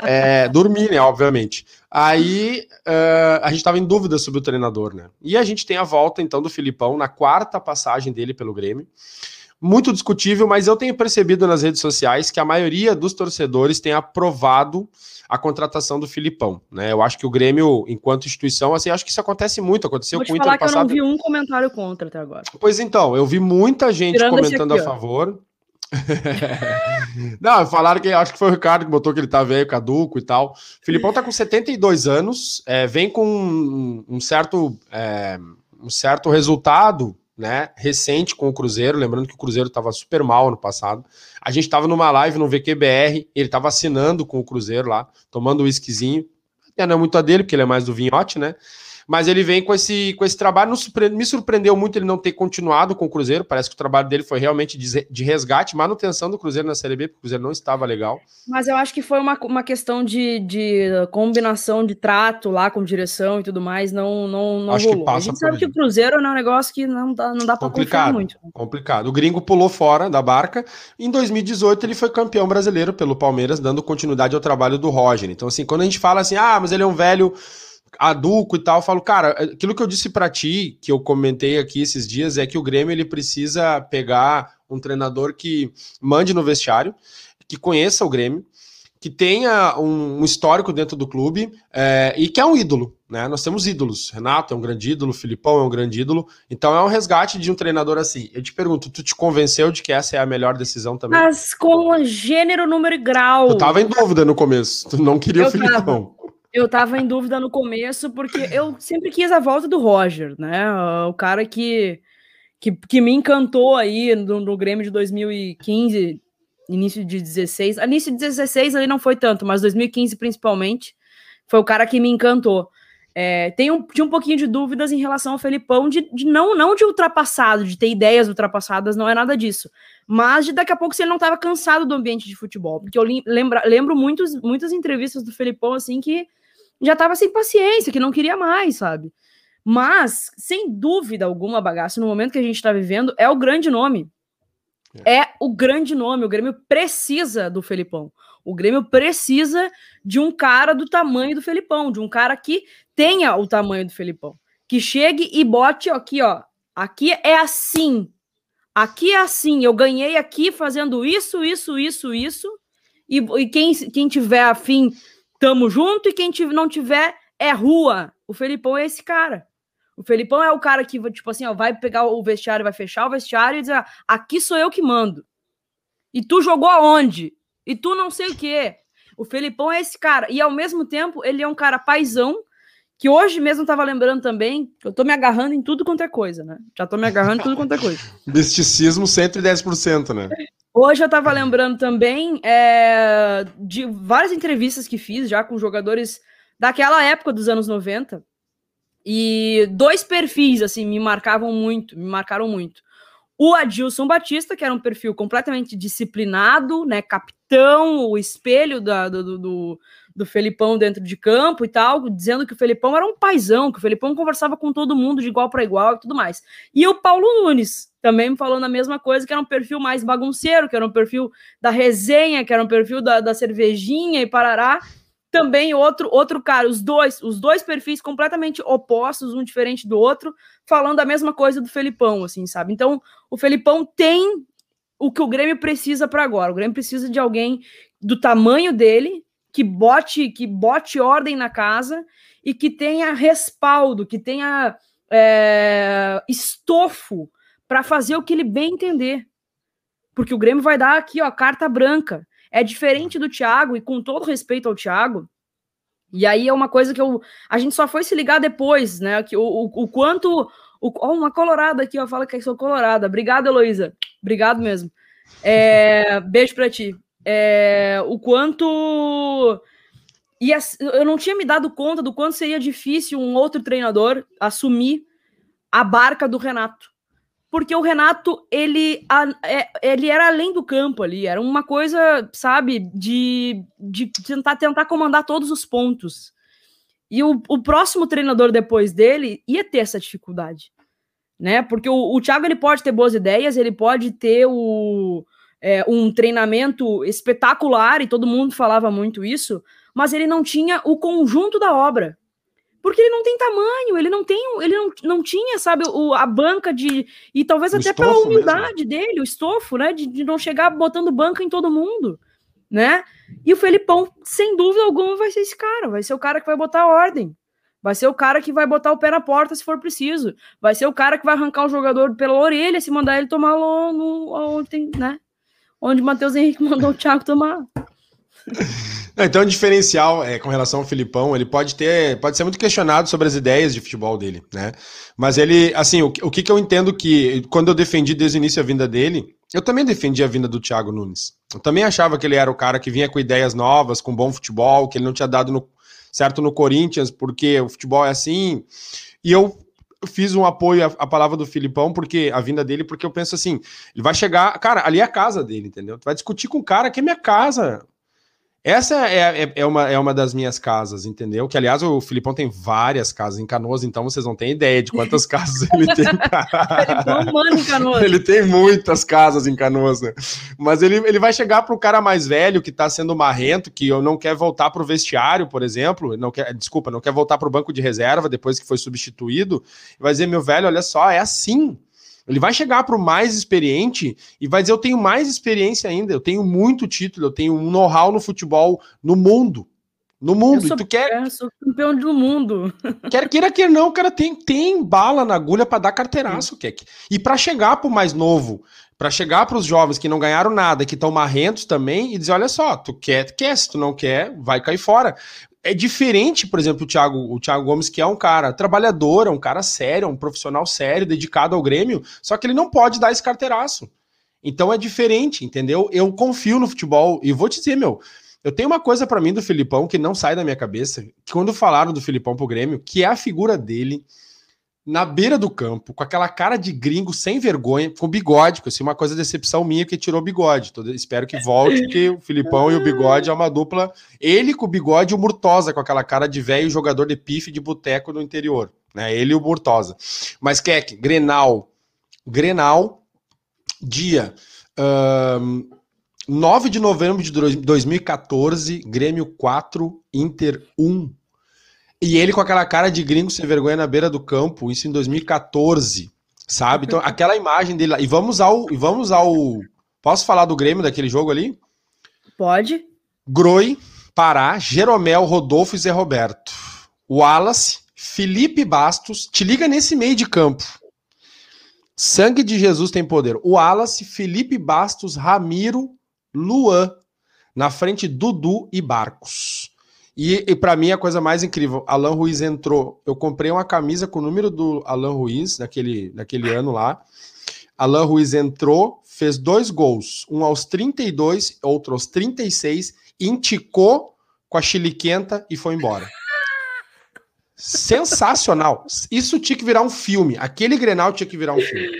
É, dormi, né? Obviamente. Aí uh, a gente tava em dúvida sobre o treinador, né? E a gente tem a volta então do Filipão na quarta passagem dele pelo Grêmio muito discutível, mas eu tenho percebido nas redes sociais que a maioria dos torcedores tem aprovado a contratação do Filipão, né? Eu acho que o Grêmio, enquanto instituição, assim, acho que isso acontece muito, aconteceu Vou com o Inter passado. eu não vi um comentário contra até agora. Pois então, eu vi muita gente Tirando comentando a favor. não, falaram que acho que foi o Ricardo que botou que ele tá velho, caduco e tal. O Filipão tá com 72 anos, é, vem com um, um certo é, um certo resultado né, recente com o Cruzeiro, lembrando que o Cruzeiro estava super mal no passado. A gente estava numa live no VQBR, ele estava assinando com o Cruzeiro lá, tomando um whiskyzinho. Não é muito a dele, porque ele é mais do vinhote, né? Mas ele vem com esse, com esse trabalho. me surpreendeu muito ele não ter continuado com o Cruzeiro. Parece que o trabalho dele foi realmente de, resgate, manutenção do Cruzeiro na Série B, porque o Cruzeiro não estava legal. Mas eu acho que foi uma, uma questão de, de combinação de trato lá com direção e tudo mais. Não, não, não acho rolou. Que passa a gente sabe que o Cruzeiro é um negócio que não dá, não dá para confiar muito. Complicado. O gringo pulou fora da barca. Em 2018, ele foi campeão brasileiro pelo Palmeiras, dando continuidade ao trabalho do Roger. Então, assim, quando a gente fala assim, ah, mas ele é um velho adulco e tal, eu falo, cara, aquilo que eu disse para ti, que eu comentei aqui esses dias, é que o Grêmio ele precisa pegar um treinador que mande no vestiário, que conheça o Grêmio, que tenha um, histórico dentro do clube é, e que é um ídolo, né? Nós temos ídolos. Renato é um grande ídolo, Filipão é um grande ídolo. Então é um resgate de um treinador assim. Eu te pergunto, tu te convenceu de que essa é a melhor decisão também? Mas com gênero, número e grau. Eu tava em dúvida no começo. Tu não queria eu o Filipão. Tava. Eu tava em dúvida no começo, porque eu sempre quis a volta do Roger, né? O cara que, que, que me encantou aí no, no Grêmio de 2015, início de 16. Início de 16 ali não foi tanto, mas 2015 principalmente. Foi o cara que me encantou. É, tem um, tinha um pouquinho de dúvidas em relação ao Felipão, de, de, não, não de ultrapassado, de ter ideias ultrapassadas, não é nada disso. Mas de daqui a pouco se ele não estava cansado do ambiente de futebol. Porque eu lembra, lembro muitos, muitas entrevistas do Felipão, assim, que já estava sem paciência, que não queria mais, sabe? Mas, sem dúvida alguma, bagaço, no momento que a gente está vivendo, é o grande nome. É. é o grande nome. O Grêmio precisa do Felipão. O Grêmio precisa de um cara do tamanho do Felipão, de um cara que tenha o tamanho do Felipão. Que chegue e bote aqui, ó. Aqui é assim. Aqui é assim. Eu ganhei aqui fazendo isso, isso, isso, isso. E, e quem, quem tiver afim, tamo junto. E quem não tiver, é rua. O Felipão é esse cara. O Felipão é o cara que, tipo assim, ó, vai pegar o vestiário, vai fechar o vestiário e dizer: ah, aqui sou eu que mando. E tu jogou aonde? E tu não sei o quê. O Felipão é esse cara. E ao mesmo tempo, ele é um cara paisão, que hoje mesmo tava lembrando também, eu tô me agarrando em tudo quanto é coisa, né? Já tô me agarrando em tudo quanto é coisa. Misticismo 110%, né? Hoje eu tava lembrando também é, de várias entrevistas que fiz já com jogadores daquela época dos anos 90, e dois perfis, assim, me marcavam muito, me marcaram muito. O Adilson Batista, que era um perfil completamente disciplinado, né? Capitão, o espelho da, do, do, do Felipão dentro de campo e tal, dizendo que o Felipão era um paizão, que o Felipão conversava com todo mundo de igual para igual e tudo mais. E o Paulo Nunes também me falando a mesma coisa, que era um perfil mais bagunceiro, que era um perfil da resenha, que era um perfil da, da cervejinha e parará também outro outro cara, os dois, os dois perfis completamente opostos, um diferente do outro, falando a mesma coisa do Felipão, assim, sabe? Então, o Felipão tem o que o Grêmio precisa para agora. O Grêmio precisa de alguém do tamanho dele, que bote, que bote ordem na casa e que tenha respaldo, que tenha é, estofo para fazer o que ele bem entender. Porque o Grêmio vai dar aqui, ó, carta branca. É diferente do Thiago, e com todo respeito ao Thiago, e aí é uma coisa que eu, a gente só foi se ligar depois, né? Que o, o, o quanto. O, oh, uma colorada aqui, ó, fala que sou colorada. Obrigado, Heloísa. Obrigado mesmo. É, beijo pra ti. É, o quanto. E eu não tinha me dado conta do quanto seria difícil um outro treinador assumir a barca do Renato porque o Renato, ele, é, ele era além do campo ali, era uma coisa, sabe, de, de tentar, tentar comandar todos os pontos. E o, o próximo treinador depois dele ia ter essa dificuldade, né? Porque o, o Thiago ele pode ter boas ideias, ele pode ter o, é, um treinamento espetacular, e todo mundo falava muito isso, mas ele não tinha o conjunto da obra. Porque ele não tem tamanho, ele não tem, ele não, não tinha, sabe, o, a banca de. E talvez o até pela humildade mesmo. dele, o estofo, né? De, de não chegar botando banca em todo mundo, né? E o Felipão, sem dúvida alguma, vai ser esse cara, vai ser o cara que vai botar ordem. Vai ser o cara que vai botar o pé na porta se for preciso. Vai ser o cara que vai arrancar o jogador pela orelha se mandar ele tomar no, onde tem, né? Onde o Matheus Henrique mandou o Thiago tomar. então, o diferencial é, com relação ao Filipão, ele pode ter, pode ser muito questionado sobre as ideias de futebol dele, né? Mas ele, assim, o, o que, que eu entendo que, quando eu defendi desde o início a vinda dele, eu também defendi a vinda do Thiago Nunes. Eu também achava que ele era o cara que vinha com ideias novas, com bom futebol, que ele não tinha dado no, certo no Corinthians, porque o futebol é assim. E eu fiz um apoio à, à, palavra do Filipão, porque a vinda dele, porque eu penso assim, ele vai chegar, cara, ali é a casa dele, entendeu? Tu vai discutir com o cara que é minha casa. Essa é, é, é, uma, é uma das minhas casas, entendeu? Que, aliás, o Filipão tem várias casas em Canoas, então vocês não têm ideia de quantas casas ele tem. ele, mano em Canoas. ele tem muitas casas em Canoas, né? Mas ele, ele vai chegar para o cara mais velho, que está sendo marrento, que não quer voltar para o vestiário, por exemplo, não quer, desculpa, não quer voltar para o banco de reserva depois que foi substituído, e vai dizer, meu velho, olha só, é assim. Ele vai chegar para o mais experiente e vai dizer: Eu tenho mais experiência ainda, eu tenho muito título, eu tenho um know-how no futebol no mundo. No mundo. Eu sou, e tu quer. Eu sou campeão do mundo. Quer queira que não, o cara tem, tem bala na agulha para dar carteiraço, Keck. E para chegar pro mais novo, para chegar para os jovens que não ganharam nada, que estão marrentos também, e dizer: olha só, tu quer, tu quer, se tu não quer, vai cair fora. É diferente, por exemplo, o Thiago, o Thiago Gomes, que é um cara trabalhador, é um cara sério, é um profissional sério, dedicado ao Grêmio, só que ele não pode dar esse carteiraço. Então é diferente, entendeu? Eu confio no futebol e vou te dizer, meu, eu tenho uma coisa para mim do Filipão que não sai da minha cabeça, que quando falaram do Filipão pro Grêmio, que é a figura dele na beira do campo, com aquela cara de gringo sem vergonha, com bigode, que assim, uma coisa de decepção minha que tirou bigode. Tô, espero que volte, porque o Filipão e o bigode é uma dupla. Ele com o bigode e o Murtosa, com aquela cara de velho jogador de pife de boteco no interior. Né? Ele e o Murtosa. Mas, Keck, Grenal. Grenal, dia. Um, 9 de novembro de 2014, Grêmio 4, Inter 1. E ele com aquela cara de gringo sem vergonha na beira do campo, isso em 2014, sabe? Então, aquela imagem dele lá. E vamos ao. E vamos ao. Posso falar do Grêmio daquele jogo ali? Pode. Groi, Pará, Jeromel, Rodolfo e Zé Roberto. Wallace, Felipe Bastos. Te liga nesse meio de campo. Sangue de Jesus tem poder. Wallace, Felipe Bastos, Ramiro, Luan, na frente Dudu e Barcos. E, e para mim a coisa mais incrível, Alan Ruiz entrou. Eu comprei uma camisa com o número do Alan Ruiz naquele, naquele ano lá. Alan Ruiz entrou, fez dois gols, um aos 32, outro aos 36, inticou com a chiliquenta e foi embora. Sensacional. Isso tinha que virar um filme. Aquele Grenal tinha que virar um filme.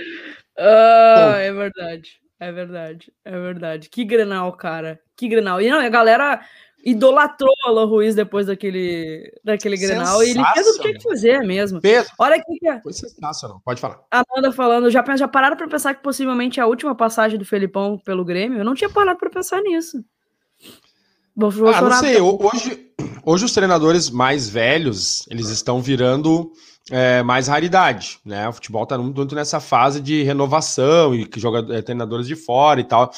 Ah, é verdade. É verdade, é verdade. Que Grenal, cara. Que Grenal. E não, a galera idolatrou o Alan Ruiz depois daquele, daquele Grenal e ele fez o que tinha que fazer mesmo. Fez. Olha aqui que. Foi sensacional, pode falar. Amanda falando, já, já pararam para pensar que possivelmente é a última passagem do Felipão pelo Grêmio? Eu não tinha parado para pensar nisso. Vou, vou ah, não sei, hoje, hoje os treinadores mais velhos, eles estão virando é, mais raridade, né? O futebol está muito nessa fase de renovação e que joga é, treinadores de fora e tal.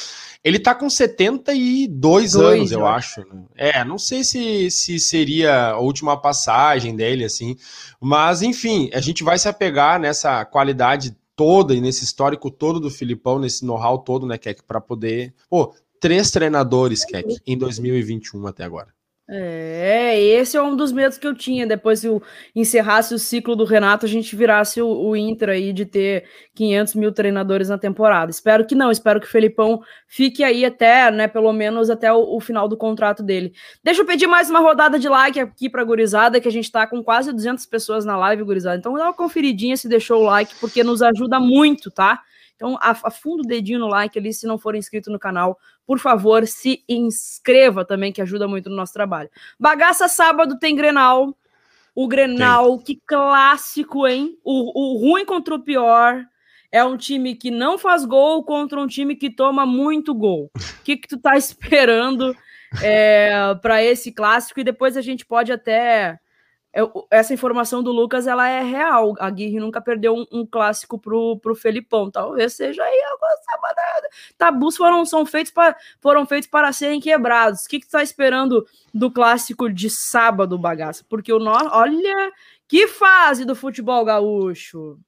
Ele tá com 72 Dois, anos, eu, eu acho. Né? É, não sei se, se seria a última passagem dele, assim. Mas, enfim, a gente vai se apegar nessa qualidade toda e nesse histórico todo do Filipão, nesse know-how todo, né, Keck, para poder. Pô, três treinadores, Keck, em 2021 até agora. É, esse é um dos medos que eu tinha. Depois que encerrasse o ciclo do Renato, a gente virasse o, o, Inter aí de ter 500 mil treinadores na temporada. Espero que não, espero que o Felipão fique aí até, né, pelo menos até o, o final do contrato dele. Deixa eu pedir mais uma rodada de like aqui pra gurizada, que a gente tá com quase 200 pessoas na live, gurizada. Então dá uma conferidinha se deixou o like, porque nos ajuda muito, tá? Então, afunda o dedinho no like ali se não for inscrito no canal. Por favor, se inscreva também, que ajuda muito no nosso trabalho. Bagaça sábado tem Grenal. O Grenal, tem. que clássico, hein? O, o ruim contra o pior. É um time que não faz gol contra um time que toma muito gol. O que, que tu tá esperando é, para esse clássico? E depois a gente pode até essa informação do Lucas ela é real. A Guirre nunca perdeu um, um, clássico pro, pro Felipão. Talvez seja aí alguma sabanada. Tabus foram, são feitos para, foram feitos para serem quebrados. O que, que tu tá esperando do clássico de sábado, bagaça? Porque o nó, olha que fase do futebol gaúcho.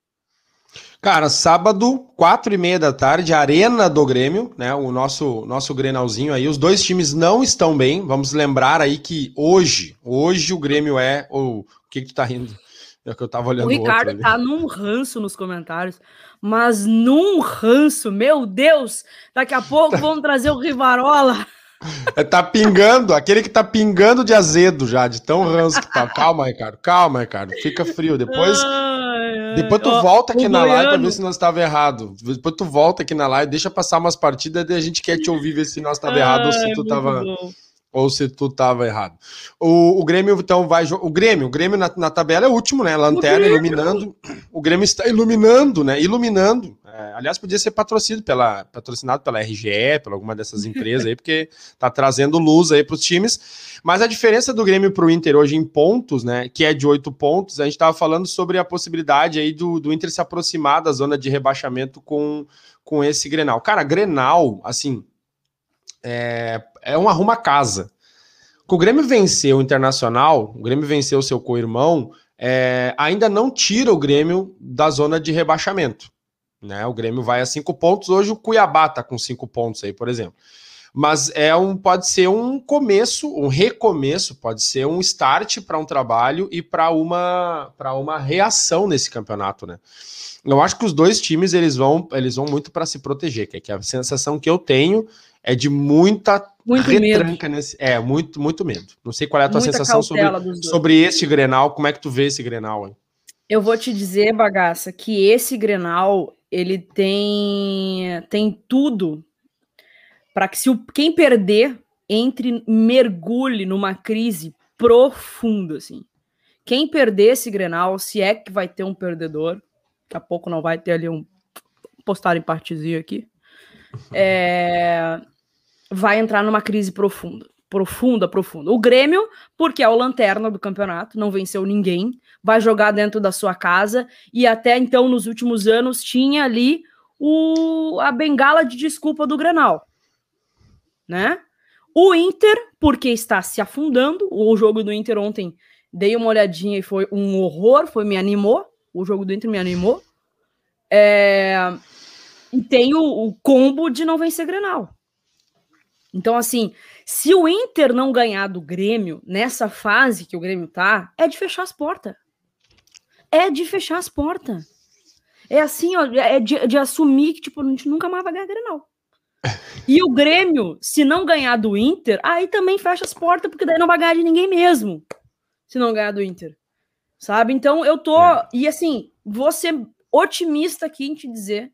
Cara, sábado, quatro e meia da tarde, Arena do Grêmio, né? O nosso nosso Grenalzinho aí. Os dois times não estão bem. Vamos lembrar aí que hoje, hoje o Grêmio é. o que, que tu tá rindo? É que eu tava olhando. O Ricardo tá num ranço nos comentários, mas num ranço, meu Deus! Daqui a pouco vamos trazer o Rivarola. É, tá pingando, aquele que tá pingando de azedo já, de tão ranço que tá. Calma, Ricardo, calma, Ricardo. Fica frio. Depois. Depois tu volta aqui na live pra ver se nós estava errado. Depois tu volta aqui na live, deixa passar umas partidas e a gente quer te ouvir ver se nós estava errado ou se tu tava. Ou se tu tava errado. O, o Grêmio, então, vai. O Grêmio, o Grêmio na, na tabela é o último, né? Lanterna iluminando. O Grêmio está iluminando, né? Iluminando. É, aliás, podia ser patrocinado pela, patrocinado pela RGE, pela alguma dessas empresas aí, porque tá trazendo luz aí para os times. Mas a diferença do Grêmio para o Inter hoje em pontos, né, que é de oito pontos, a gente estava falando sobre a possibilidade aí do, do Inter se aproximar da zona de rebaixamento com, com esse Grenal. Cara, Grenal, assim, é, é um arruma-casa. O Grêmio venceu o Internacional, o Grêmio venceu o seu co-irmão, é, ainda não tira o Grêmio da zona de rebaixamento. Né? O Grêmio vai a cinco pontos. Hoje o Cuiabá está com cinco pontos aí, por exemplo. Mas é um, pode ser um começo, um recomeço, pode ser um start para um trabalho e para uma, uma reação nesse campeonato, né? Eu acho que os dois times eles vão, eles vão muito para se proteger, que é a sensação que eu tenho é de muita muito retranca medo. nesse. É, muito, muito medo. Não sei qual é a tua muita sensação sobre, sobre esse Grenal. Como é que tu vê esse Grenal? Hein? Eu vou te dizer, bagaça, que esse Grenal ele tem tem tudo para que se o, quem perder entre mergulhe numa crise profunda, assim. Quem perder esse Grenal, se é que vai ter um perdedor, daqui a pouco não vai ter ali um postar em partezinho aqui. É, vai entrar numa crise profunda. Profunda, profunda. O Grêmio, porque é o lanterna do campeonato, não venceu ninguém, vai jogar dentro da sua casa e até então, nos últimos anos, tinha ali o, a bengala de desculpa do Grenal. Né? O Inter, porque está se afundando, o jogo do Inter ontem dei uma olhadinha e foi um horror, foi me animou. O jogo do Inter me animou. É... E tem o, o combo de não vencer Grenal. Então, assim, se o Inter não ganhar do Grêmio nessa fase que o Grêmio tá, é de fechar as portas. É de fechar as portas. É assim, ó, é de, de, assumir que, tipo, a gente nunca mais vai ganhar Grenal. E o Grêmio, se não ganhar do Inter, aí também fecha as portas, porque daí não vai ganhar de ninguém mesmo. Se não ganhar do Inter. Sabe? Então eu tô. É. E assim, vou ser otimista aqui em te dizer.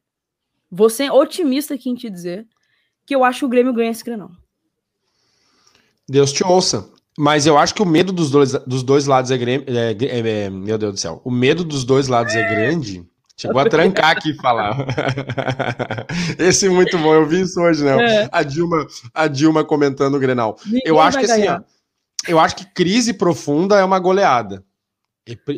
Vou ser otimista aqui em te dizer que eu acho que o Grêmio ganha esse Grenal. Deus te ouça. Mas eu acho que o medo dos dois, dos dois lados é, grande. É, é, é, meu Deus do céu. O medo dos dois lados é grande. Chegou a trancar aqui e falar. Esse é muito bom. Eu vi isso hoje, né? É. A Dilma, a Dilma comentando o Grenal. Ninguém eu acho que assim, ó, eu acho que crise profunda é uma goleada.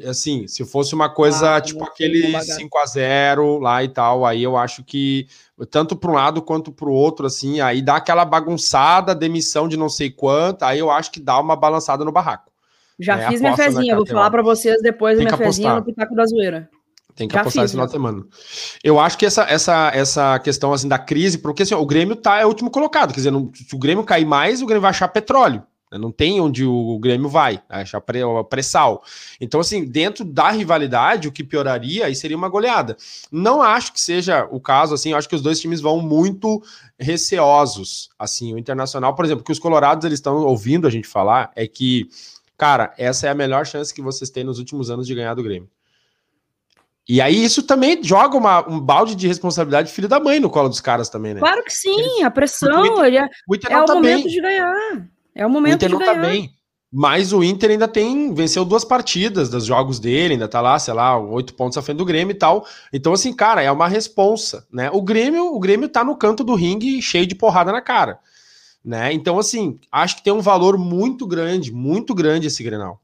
Assim, se fosse uma coisa ah, tipo aquele 5 a 0 lá e tal, aí eu acho que tanto para um lado quanto para o outro, assim, aí dá aquela bagunçada, demissão de não sei quanto, aí eu acho que dá uma balançada no barraco. Já é, fiz minha fezinha, vou falar para vocês depois da minha fezinha no Pitaco da Zoeira. Tem que Já apostar fiz, esse final de semana. Eu acho que essa, essa, essa questão assim, da crise, porque assim, o Grêmio tá é o último colocado, quer dizer, não, se o Grêmio cair mais, o Grêmio vai achar petróleo. Né? Não tem onde o Grêmio vai, achar pré-sal. Então, assim, dentro da rivalidade, o que pioraria aí seria uma goleada. Não acho que seja o caso, assim, acho que os dois times vão muito receosos. Assim, o Internacional, por exemplo, que os Colorados eles estão ouvindo a gente falar é que, cara, essa é a melhor chance que vocês têm nos últimos anos de ganhar do Grêmio. E aí isso também joga uma, um balde de responsabilidade filho da mãe no colo dos caras também, né? Claro que sim, a pressão, o Inter, é, o é o tá momento bem. de ganhar. É o momento o Inter não tá bem. Mas o Inter ainda tem, venceu duas partidas dos jogos dele, ainda tá lá, sei lá, oito pontos à frente do Grêmio e tal. Então, assim, cara, é uma responsa, né? O Grêmio, o Grêmio tá no canto do ringue cheio de porrada na cara, né? Então, assim, acho que tem um valor muito grande, muito grande esse Grenal.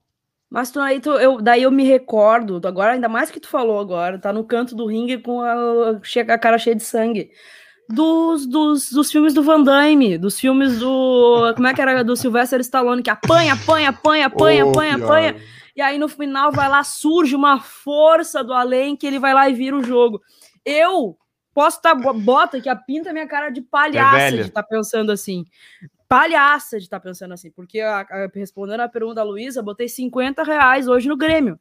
Mas tu, aí tu, eu, daí eu me recordo, agora, ainda mais que tu falou agora, tá no canto do ringue com a, a cara cheia de sangue dos, dos, dos filmes do Van Damme, dos filmes do. Como é que era? Do Sylvester Stallone, que apanha, apanha, apanha, apanha, oh, apanha, pior. apanha. E aí no final vai lá, surge uma força do além que ele vai lá e vira o jogo. Eu posso estar. Tá, bota que a pinta minha cara de palhaça é de estar tá pensando assim. Palhaça de estar tá pensando assim. Porque a, a, respondendo a pergunta da Luísa, botei 50 reais hoje no Grêmio.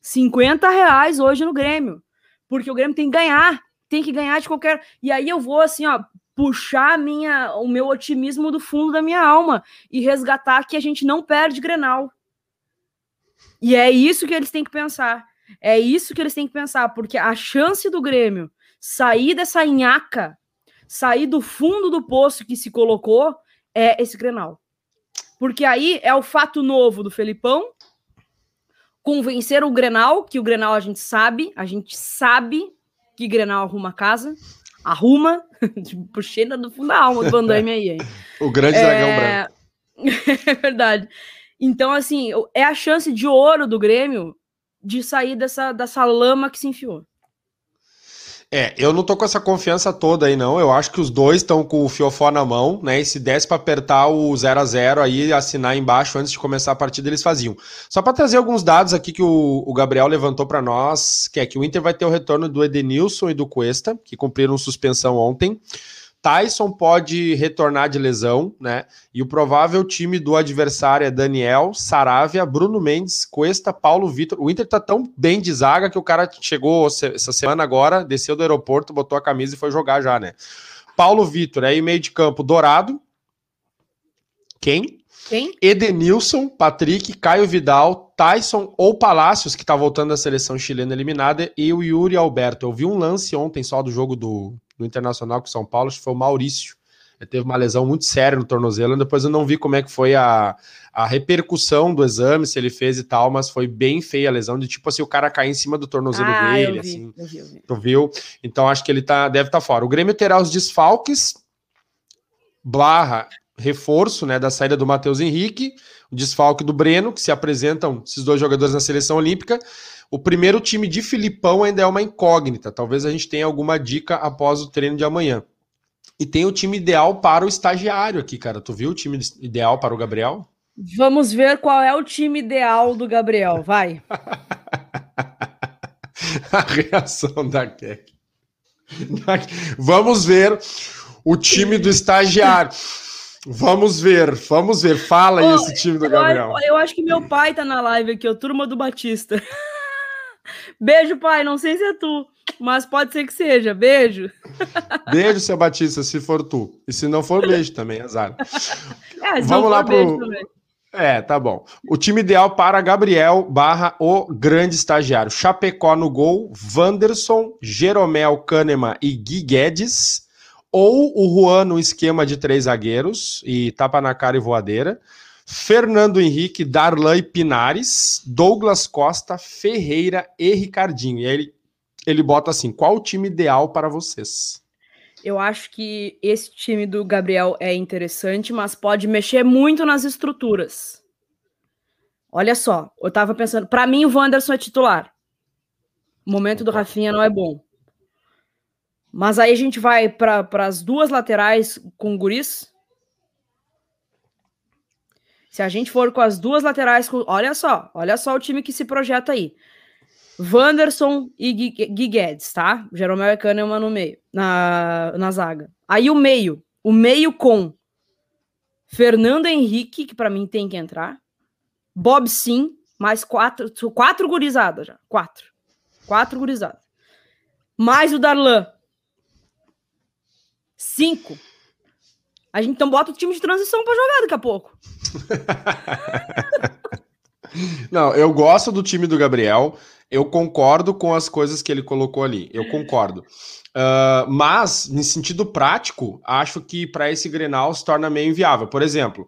50 reais hoje no Grêmio. Porque o Grêmio tem que ganhar tem que ganhar de qualquer. E aí eu vou assim, ó, puxar minha, o meu otimismo do fundo da minha alma e resgatar que a gente não perde Grenal. E é isso que eles têm que pensar. É isso que eles têm que pensar, porque a chance do Grêmio sair dessa nhaca, sair do fundo do poço que se colocou, é esse Grenal. Porque aí é o fato novo do Felipão, convencer o Grenal, que o Grenal a gente sabe, a gente sabe que Grenal arruma casa. Arruma. Tipo, puxei do fundo da alma do Van Damme aí, hein? o grande dragão é... branco. é verdade. Então, assim, é a chance de ouro do Grêmio de sair dessa, dessa lama que se enfiou. É, eu não tô com essa confiança toda aí, não. Eu acho que os dois estão com o fiofó na mão, né? E se desse para apertar o 0 a 0 aí, assinar embaixo antes de começar a partida, eles faziam. Só para trazer alguns dados aqui que o, o Gabriel levantou para nós, que é que o Inter vai ter o retorno do Edenilson e do Cuesta, que cumpriram suspensão ontem. Tyson pode retornar de lesão, né? E o provável time do adversário é Daniel, Saravia, Bruno Mendes, Cuesta, Paulo Vitor. O Inter tá tão bem de zaga que o cara chegou essa semana agora, desceu do aeroporto, botou a camisa e foi jogar já, né? Paulo Vitor, aí meio de campo, Dourado. Quem? Quem? Edenilson, Patrick, Caio Vidal, Tyson ou Palácios, que tá voltando da seleção chilena eliminada, e o Yuri Alberto. Eu vi um lance ontem só do jogo do, no Internacional com São Paulo, acho que foi o Maurício. Ele teve uma lesão muito séria no tornozelo, depois eu não vi como é que foi a, a repercussão do exame, se ele fez e tal, mas foi bem feia a lesão, de tipo assim, o cara cair em cima do tornozelo ah, dele, vi, assim. Eu vi, eu vi. Tu viu? Então acho que ele tá, deve estar tá fora. O Grêmio terá os desfalques, Blarra, reforço, né, da saída do Matheus Henrique, o desfalque do Breno, que se apresentam esses dois jogadores na seleção olímpica, o primeiro time de Filipão ainda é uma incógnita. Talvez a gente tenha alguma dica após o treino de amanhã. E tem o time ideal para o estagiário aqui, cara. Tu viu o time ideal para o Gabriel? Vamos ver qual é o time ideal do Gabriel. Vai. a reação da Keck. Vamos ver o time do estagiário. Vamos ver, vamos ver. Fala aí oh, esse time do Gabriel. Eu, eu, acho que meu pai tá na live aqui, o turma do Batista. Beijo, pai. Não sei se é tu, mas pode ser que seja. Beijo. Beijo, seu Batista, se for tu. E se não for, beijo também, azar. É, Vamos lá pro. É, tá bom. O time ideal para Gabriel barra o grande estagiário. Chapecó no gol, Wanderson, Jeromel, Kahneman e Gui Guedes. Ou o Juan no esquema de três zagueiros e tapa na cara e voadeira. Fernando Henrique, Darlan e Pinares, Douglas Costa, Ferreira e Ricardinho. E aí ele, ele bota assim: qual o time ideal para vocês? Eu acho que esse time do Gabriel é interessante, mas pode mexer muito nas estruturas. Olha só, eu tava pensando, para mim o Wanderson é titular. O momento do Rafinha não é bom. Mas aí a gente vai para as duas laterais com o Guris. Se a gente for com as duas laterais, olha só, olha só o time que se projeta aí. Wanderson e Guedes, tá? Jeromel e Kahneman no meio, na, na zaga. Aí o meio, o meio com Fernando Henrique, que para mim tem que entrar, Bob Sim, mais quatro, quatro gurizadas já, quatro. Quatro gurizadas. Mais o Darlan. Cinco. A gente então bota o time de transição para jogar daqui a pouco. Não, eu gosto do time do Gabriel. Eu concordo com as coisas que ele colocou ali. Eu concordo. Uh, mas, em sentido prático, acho que para esse Grenal se torna meio inviável. Por exemplo,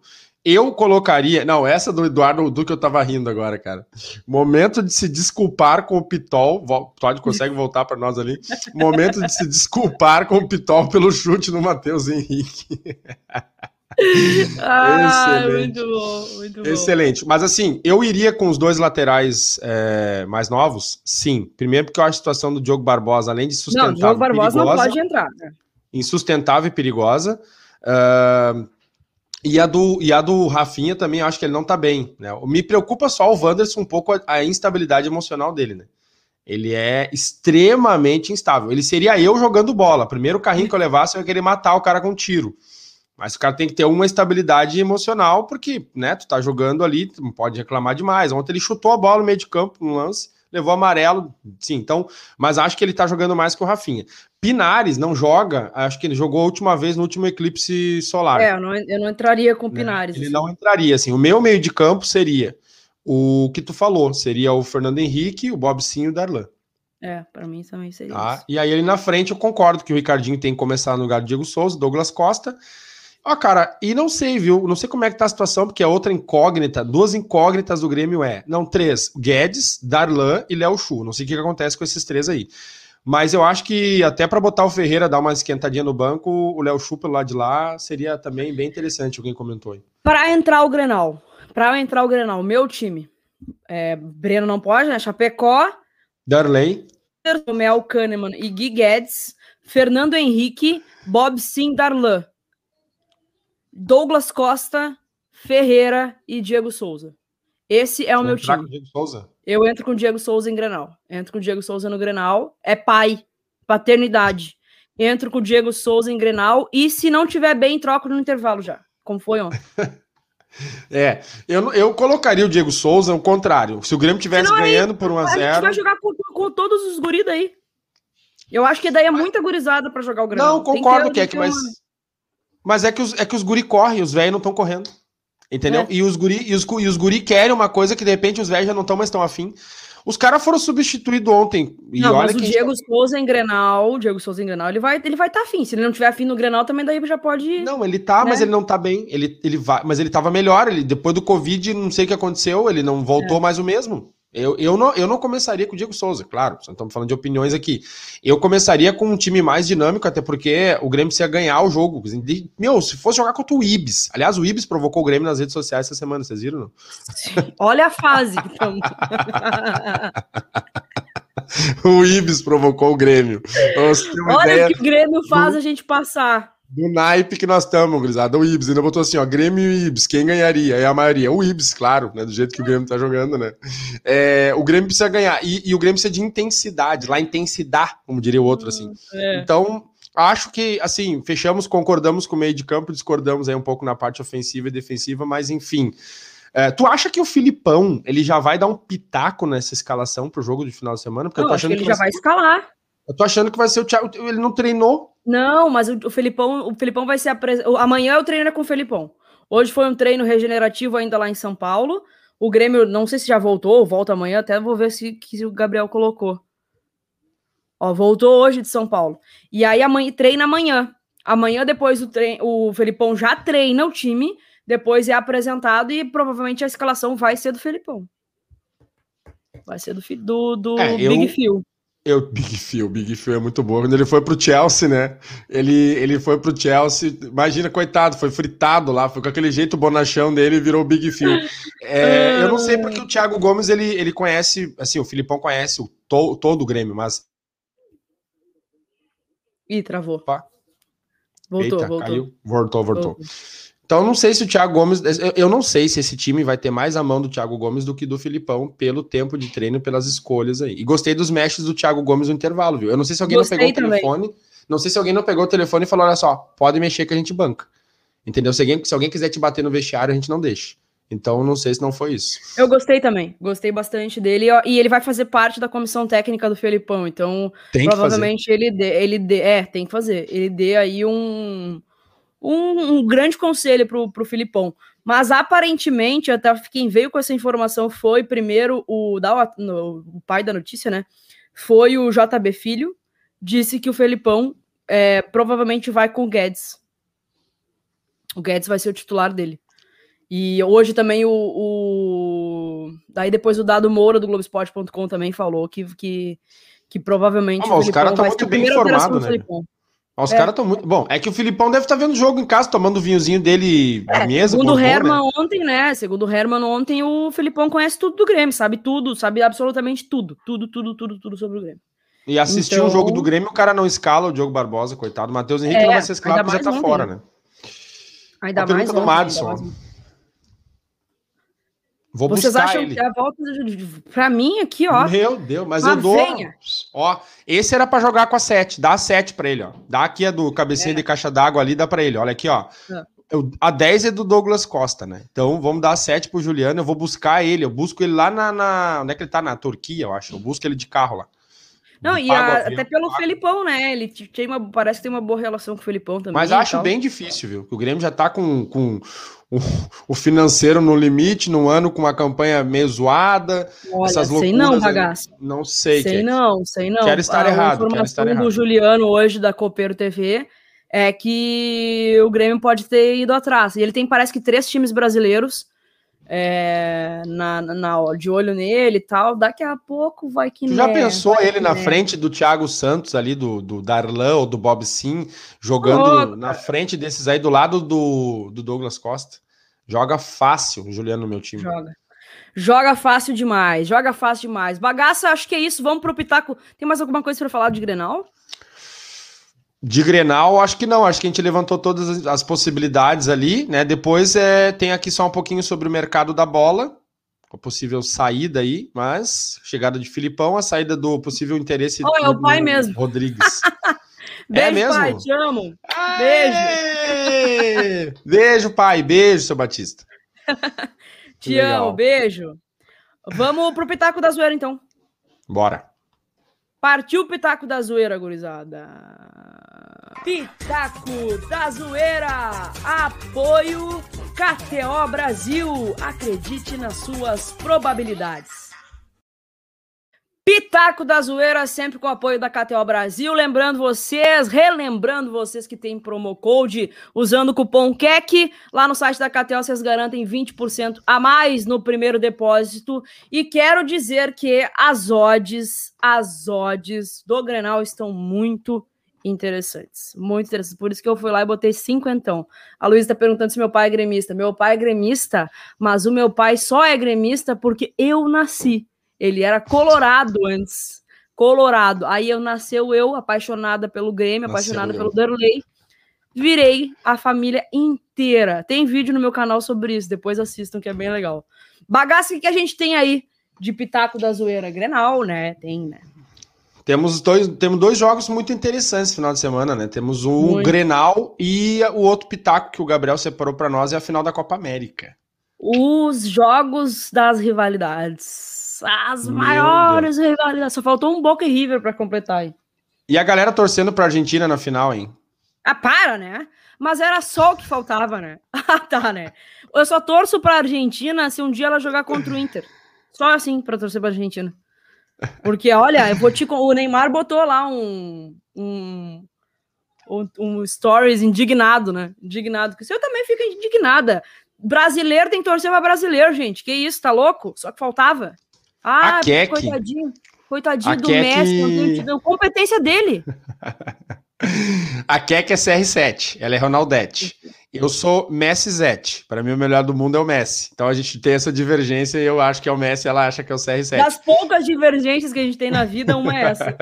eu colocaria. Não, essa do Eduardo do que eu tava rindo agora, cara. Momento de se desculpar com o Pitol. Todd consegue voltar para nós ali. Momento de se desculpar com o Pitol pelo chute no Matheus Henrique. ah, Excelente. muito bom, muito bom. Excelente. Mas assim, eu iria com os dois laterais é, mais novos, sim. Primeiro porque eu acho a situação do Diogo Barbosa, além de sustentável. Não, Diogo Barbosa perigosa, não pode entrar. Né? Insustentável e perigosa. Uh, e a, do, e a do Rafinha também, acho que ele não tá bem. Né? Me preocupa só o Wanderson um pouco a, a, instabilidade emocional dele, né? Ele é extremamente instável. Ele seria eu jogando bola. Primeiro carrinho que eu levasse, eu ia querer matar o cara com um tiro. Mas o cara tem que ter uma estabilidade emocional, porque, né, tu tá jogando ali, não pode reclamar demais. Ontem ele chutou a bola no meio de campo, no lance, levou amarelo, sim, então, mas acho que ele tá jogando mais que o Rafinha. Pinares não joga, acho que ele jogou a última vez no último eclipse solar. É, eu não, eu não entraria com o né? Pinares. Ele assim. não entraria, assim, o meu meio de campo seria o que tu falou, seria o Fernando Henrique, o Bob Sim e o Darlan. É, para mim também seria tá? isso. E aí ele na frente, eu concordo que o Ricardinho tem que começar no lugar do Diego Souza, Douglas Costa, Ó, cara, e não sei, viu? Não sei como é que tá a situação, porque a outra incógnita, duas incógnitas do Grêmio é, não, três, Guedes, Darlan e Léo Chu. Não sei o que, que acontece com esses três aí. Mas eu acho que até para botar o Ferreira dar uma esquentadinha no banco, o Léo Chupa lá de lá seria também bem interessante, alguém comentou aí. Para entrar o Grenal, para entrar o Grenal, meu time, é, Breno não pode, né? Chapecó, Darley, Mel Kahneman e Gui Guedes, Fernando Henrique, Bob Sim Darlan, Douglas Costa, Ferreira e Diego Souza. Esse é o meu time. Com o Diego Souza? Eu entro com o Diego Souza em Grenal. Entro com o Diego Souza no Grenal. É pai, paternidade. Entro com o Diego Souza em Grenal. E se não tiver bem, troco no intervalo já. Como foi ontem. É, eu, eu colocaria o Diego Souza ao contrário. Se o Grêmio tivesse ganhando por 1 a 0 A gente vai jogar com, com todos os guris aí. Eu acho que daí é muita gurizada para jogar o Grêmio. Não, concordo, Keck, mas, mas é que os, é que os guri correm, os velhos não estão correndo. Entendeu? É. E, os guri, e, os, e os guri querem uma coisa que de repente os velhos já não estão mais tão afim. Os caras foram substituídos ontem. E não, olha mas o Diego tá... Souza em Grenal, o Diego Souza em Grenal, ele vai ele vai estar tá afim. Se ele não tiver afim no Grenal, também daí já pode. Não, ele tá, né? mas ele não tá bem. Ele, ele vai, mas ele tava melhor. Ele, depois do Covid, não sei o que aconteceu, ele não voltou é. mais o mesmo. Eu, eu, não, eu não começaria com o Diego Souza, claro, estamos falando de opiniões aqui. Eu começaria com um time mais dinâmico, até porque o Grêmio precisa ganhar o jogo. Meu, se fosse jogar contra o Ibis. Aliás, o Ibis provocou o Grêmio nas redes sociais essa semana, vocês viram? Não? Olha a fase. o Ibis provocou o Grêmio. Olha ideia... que o Grêmio faz a gente passar do naipe que nós estamos, Grisada. O Ibis ainda botou assim, ó, Grêmio e Ibis, quem ganharia? É a maioria. O Ibis, claro, né? Do jeito que o Grêmio tá jogando, né? É, o Grêmio precisa ganhar. E, e, o Grêmio precisa de intensidade, lá intensidade, como diria o outro, assim. Hum, é. Então, acho que, assim, fechamos, concordamos com o meio de campo, discordamos aí um pouco na parte ofensiva e defensiva, mas enfim. É, tu acha que o Filipão ele já vai dar um pitaco nessa escalação pro jogo de final de semana? Porque eu, eu tô achando que ele que já vai escalar. Eu tô achando que vai ser o Thiago. Ele não treinou. Não, mas o, o Felipão, o Felipão vai ser apresentado. Amanhã o treino é com o Felipão. Hoje foi um treino regenerativo ainda lá em São Paulo. O Grêmio, não sei se já voltou, volta amanhã, até vou ver se, se o Gabriel colocou. Ó, voltou hoje de São Paulo. E aí amanhã treina amanhã. Amanhã, depois do treino, o Felipão já treina o time, depois é apresentado e provavelmente a escalação vai ser do Felipão. Vai ser do, do, do é, Big eu... Phil. Eu, Big Phil, Big Phil é muito bom. Quando ele foi pro Chelsea, né? Ele, ele foi pro Chelsea, imagina, coitado, foi fritado lá, foi com aquele jeito bonachão dele e virou o Big Phil. É, eu não sei porque o Thiago Gomes, ele, ele conhece, assim, o Filipão conhece o to, todo o Grêmio, mas... Ih, travou. Opa. Voltou, Eita, voltou. Caiu. Voltou, voltou. voltou. Então, não sei se o Thiago Gomes. Eu não sei se esse time vai ter mais a mão do Thiago Gomes do que do Filipão, pelo tempo de treino, pelas escolhas aí. E gostei dos mestres do Thiago Gomes no intervalo, viu? Eu não sei se alguém gostei não pegou também. o telefone. Não sei se alguém não pegou o telefone e falou: olha só, pode mexer que a gente banca. Entendeu? Se alguém, se alguém quiser te bater no vestiário, a gente não deixa. Então, não sei se não foi isso. Eu gostei também. Gostei bastante dele. E ele vai fazer parte da comissão técnica do Felipão. Então, tem provavelmente ele dê, ele dê. É, tem que fazer. Ele dê aí um um, um grande conselho para o Filipão. Mas aparentemente, até quem veio com essa informação foi primeiro o, da, no, o pai da notícia, né? Foi o JB Filho, disse que o Felipão é, provavelmente vai com o Guedes. O Guedes vai ser o titular dele. E hoje também o. o... Daí depois o Dado Moura do Globoesporte.com também falou que, que, que provavelmente. Ah, o os caras estão muito bem informados, né? Os é. caras estão muito. Bom, é que o Filipão deve estar tá vendo o jogo em casa, tomando o vinhozinho dele é, mesa. Segundo o Herman né? ontem, né? Segundo o Herman ontem, o Filipão conhece tudo do Grêmio, sabe tudo, sabe absolutamente tudo. Tudo, tudo, tudo, tudo sobre o Grêmio. E assistiu então... o jogo do Grêmio, o cara não escala o Diogo Barbosa, coitado. Matheus Henrique é, não vai ser escalado porque já tá ontem. fora, né? Ainda a mais. Do Madison. Vou Vocês acham ele. que a volta para mim aqui, ó. Meu Deus, mas eu dou. Venha. Ó, esse era para jogar com a 7. Dá a 7 para ele, ó. Dá aqui a do cabecinha é. de caixa d'água ali, dá para ele. Olha aqui, ó. É. Eu, a 10 é do Douglas Costa, né? Então vamos dar a 7 pro Juliano. Eu vou buscar ele. Eu busco ele lá na, na. Onde é que ele tá? Na Turquia, eu acho. Eu busco ele de carro lá. Não, e a, até pelo Felipão, né? Ele tem uma, parece que tem uma boa relação com o Felipão também. Mas acho bem difícil, viu? O Grêmio já tá com, com o, o, financeiro no limite, num ano com uma campanha meio zoada. Olha, essas loucuras. Sei não, bagaço. Não sei. Sei não, sei não. Quero estar a errado. A informação do errado. Juliano hoje da Copeiro TV é que o Grêmio pode ter ido atrás. E ele tem, parece que, três times brasileiros é, na, na, de olho nele e tal. Daqui a pouco vai que. Tu já pensou ele na frente do Thiago Santos, ali, do, do Darlan ou do Bob Sim, jogando oh, na frente desses aí, do lado do, do Douglas Costa? Joga fácil, Juliano, no meu time. Joga. Joga fácil demais, joga fácil demais. Bagaça, acho que é isso. Vamos pro Pitaco. Tem mais alguma coisa para falar de Grenal? De Grenal, acho que não. Acho que a gente levantou todas as possibilidades ali, né? Depois é, tem aqui só um pouquinho sobre o mercado da bola, a possível saída aí, mas chegada de Filipão, a saída do possível interesse oh, é o pai mesmo. Rodrigues. beijo, é mesmo? pai, te amo. Beijo. beijo, pai. Beijo, seu Batista. te amo, beijo. Vamos pro Pitaco da Zoeira, então. Bora. Partiu o Pitaco da Zoeira, gurizada. Pitaco da Zoeira. Apoio KTO Brasil. Acredite nas suas probabilidades. Pitaco da Zoeira, sempre com o apoio da KTO Brasil. Lembrando vocês, relembrando vocês que tem promo code usando o cupom KEC. Lá no site da KTO vocês garantem 20% a mais no primeiro depósito. E quero dizer que as odds, as odds do Grenal estão muito interessantes. Muito interessantes. Por isso que eu fui lá e botei cinquentão. A Luísa está perguntando se meu pai é gremista. Meu pai é gremista, mas o meu pai só é gremista porque eu nasci. Ele era colorado antes. Colorado. Aí eu nasceu eu, apaixonada pelo Grêmio, nasceu apaixonada eu. pelo Darley. Virei a família inteira. Tem vídeo no meu canal sobre isso, depois assistam, que é bem legal. Bagaço que a gente tem aí de Pitaco da Zoeira? Grenal, né? Tem, né? Temos dois, temos dois jogos muito interessantes no final de semana, né? Temos o muito. Grenal e o outro Pitaco que o Gabriel separou para nós é a final da Copa América. Os jogos das rivalidades as maiores rivalidades. Só faltou um Boca e River para completar aí. E a galera torcendo pra Argentina na final, hein? Ah, para, né? Mas era só o que faltava, né? Ah, tá, né? Eu só torço pra Argentina se um dia ela jogar contra o Inter. Só assim pra torcer pra Argentina. Porque, olha, eu vou te. O Neymar botou lá um. um um, um stories indignado, né? Indignado. Eu também fico indignada. Brasileiro tem que torcer pra brasileiro, gente. Que isso, tá louco? Só que faltava. Ah, a coitadinho. Coitadinho a do Keck... Messi, não tem tido competência dele. a Keck é CR7, ela é Ronaldete. Eu sou Messi Zete. Para mim, o melhor do mundo é o Messi. Então a gente tem essa divergência e eu acho que é o Messi, ela acha que é o CR7. Das poucas divergências que a gente tem na vida, uma é essa.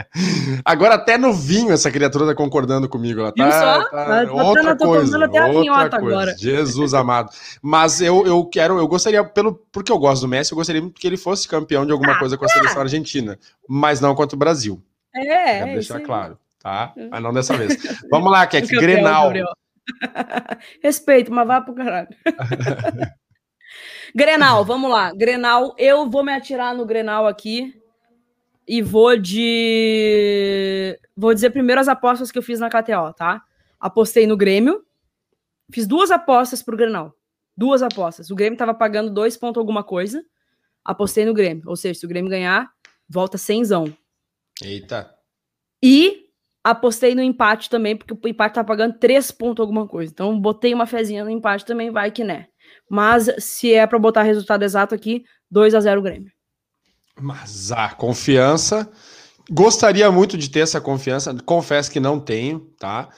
Agora, até no vinho, essa criatura tá concordando comigo. Ela tá, só? tá, tá outra coisa. Até outra coisa. Agora. Jesus amado. Mas eu, eu quero, eu gostaria, pelo, porque eu gosto do Messi, eu gostaria que ele fosse campeão de alguma ah, coisa com a seleção argentina, mas não contra o Brasil. É, Quero é, deixar claro, tá? Mas não dessa vez. Vamos lá, Kek, Grenal. Gabriel. Respeito, mas vá pro caralho. Grenal, vamos lá. Grenal, eu vou me atirar no Grenal aqui e vou de. Vou dizer primeiro as apostas que eu fiz na KTO, tá? Apostei no Grêmio, fiz duas apostas pro Grenal. Duas apostas. O Grêmio tava pagando dois ponto alguma coisa. Apostei no Grêmio. Ou seja, se o Grêmio ganhar, volta cenzão. Eita. E Apostei no empate também, porque o empate tá pagando 3 pontos alguma coisa. Então, botei uma fezinha no empate também, vai que né. Mas, se é para botar resultado exato aqui, 2 a 0 Grêmio. Mas a confiança. Gostaria muito de ter essa confiança. Confesso que não tenho, tá?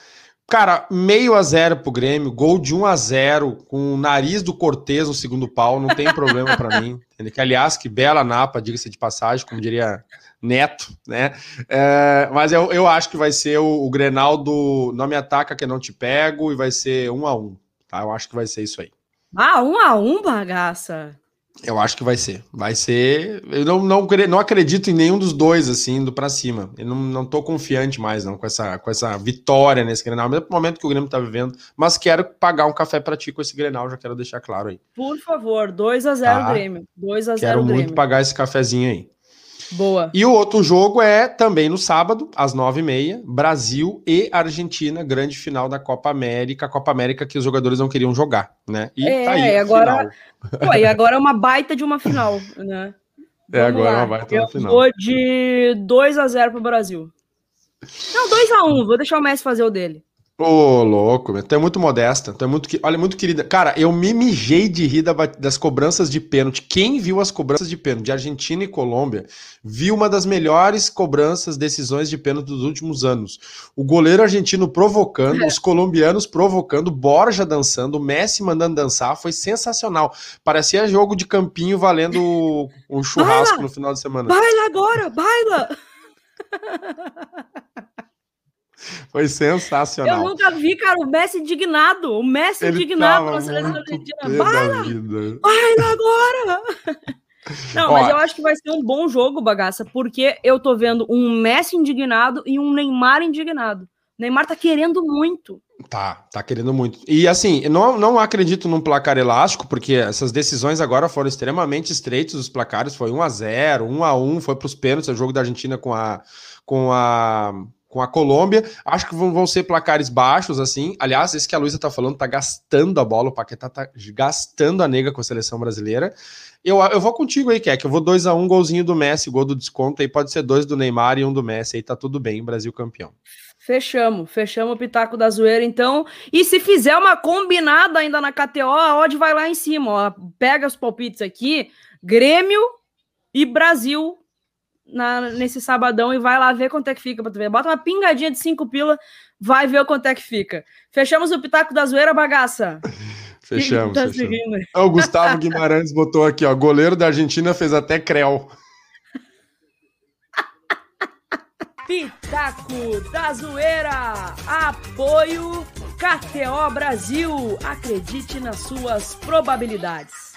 Cara, meio a zero pro Grêmio, gol de 1 a 0 com o nariz do Cortez no segundo pau, não tem problema para mim. Que, aliás, que bela napa, diga-se de passagem, como diria Neto, né? É, mas eu, eu acho que vai ser o, o Grenal do Não Me Ataca Que Não Te Pego e vai ser um a um, tá? Eu acho que vai ser isso aí. Ah, um a um, bagaça? Eu acho que vai ser. Vai ser. Eu não, não, não acredito em nenhum dos dois, assim, indo pra cima. Eu não, não tô confiante mais, não, com essa, com essa vitória nesse Grenal. Mesmo momento que o Grêmio tá vivendo. Mas quero pagar um café pra ti com esse Grenal, já quero deixar claro aí. Por favor, 2 a 0 tá? Grêmio. 2 a 0 Quero Grêmio. muito pagar esse cafezinho aí. Boa. E o outro jogo é também no sábado, às nove e meia, Brasil e Argentina, grande final da Copa América, Copa América que os jogadores não queriam jogar, né? E é, tá aí agora, pô, e agora é uma baita de uma final, né? É, agora lá. é uma baita Eu final. Vou de 2 a 0 pro Brasil. Não, 2 a 1 vou deixar o Messi fazer o dele. Ô, oh, louco, meu. Tu é muito modesta, tu é muito, olha, muito querida. Cara, eu me mijei de rir das cobranças de pênalti. Quem viu as cobranças de pênalti de Argentina e Colômbia, viu uma das melhores cobranças, decisões de pênalti dos últimos anos. O goleiro argentino provocando, os colombianos provocando, Borja dançando, Messi mandando dançar, foi sensacional. Parecia jogo de campinho valendo um churrasco baila, no final de semana. Baila agora, baila! Foi sensacional. Eu nunca vi, cara, o Messi indignado. O Messi Ele indignado na seleção argentina. Vai lá agora! Não, Ó, mas eu acho que vai ser um bom jogo, bagaça, porque eu tô vendo um Messi indignado e um Neymar indignado. O Neymar tá querendo muito. Tá, tá querendo muito. E assim, não, não acredito num placar elástico, porque essas decisões agora foram extremamente estreitos, os placares foi 1 a 0 1 a 1 foi para os pênaltis, o jogo da Argentina com a com a com a Colômbia. Acho que vão, ser placares baixos, assim. Aliás, esse que a Luísa tá falando, tá gastando a bola, o Paquetá tá gastando a nega com a seleção brasileira. Eu, eu vou contigo aí, Keck. Eu vou 2 a 1 um, golzinho do Messi, gol do desconto. Aí pode ser dois do Neymar e um do Messi. Aí tá tudo bem, Brasil campeão. Fechamos, fechamos o pitaco da zoeira, então. E se fizer uma combinada ainda na KTO, a odd vai lá em cima, ó. Pega os palpites aqui, Grêmio e Brasil na, nesse sabadão e vai lá ver quanto é que fica pra tu ver. Bota uma pingadinha de cinco pila, vai ver quanto é que fica. Fechamos o Pitaco da Zoeira, bagaça. Fechamos. Tá fechamos. o Gustavo Guimarães botou aqui, ó. Goleiro da Argentina fez até creu. Pitaco da Zoeira. Apoio KTO Brasil. Acredite nas suas probabilidades.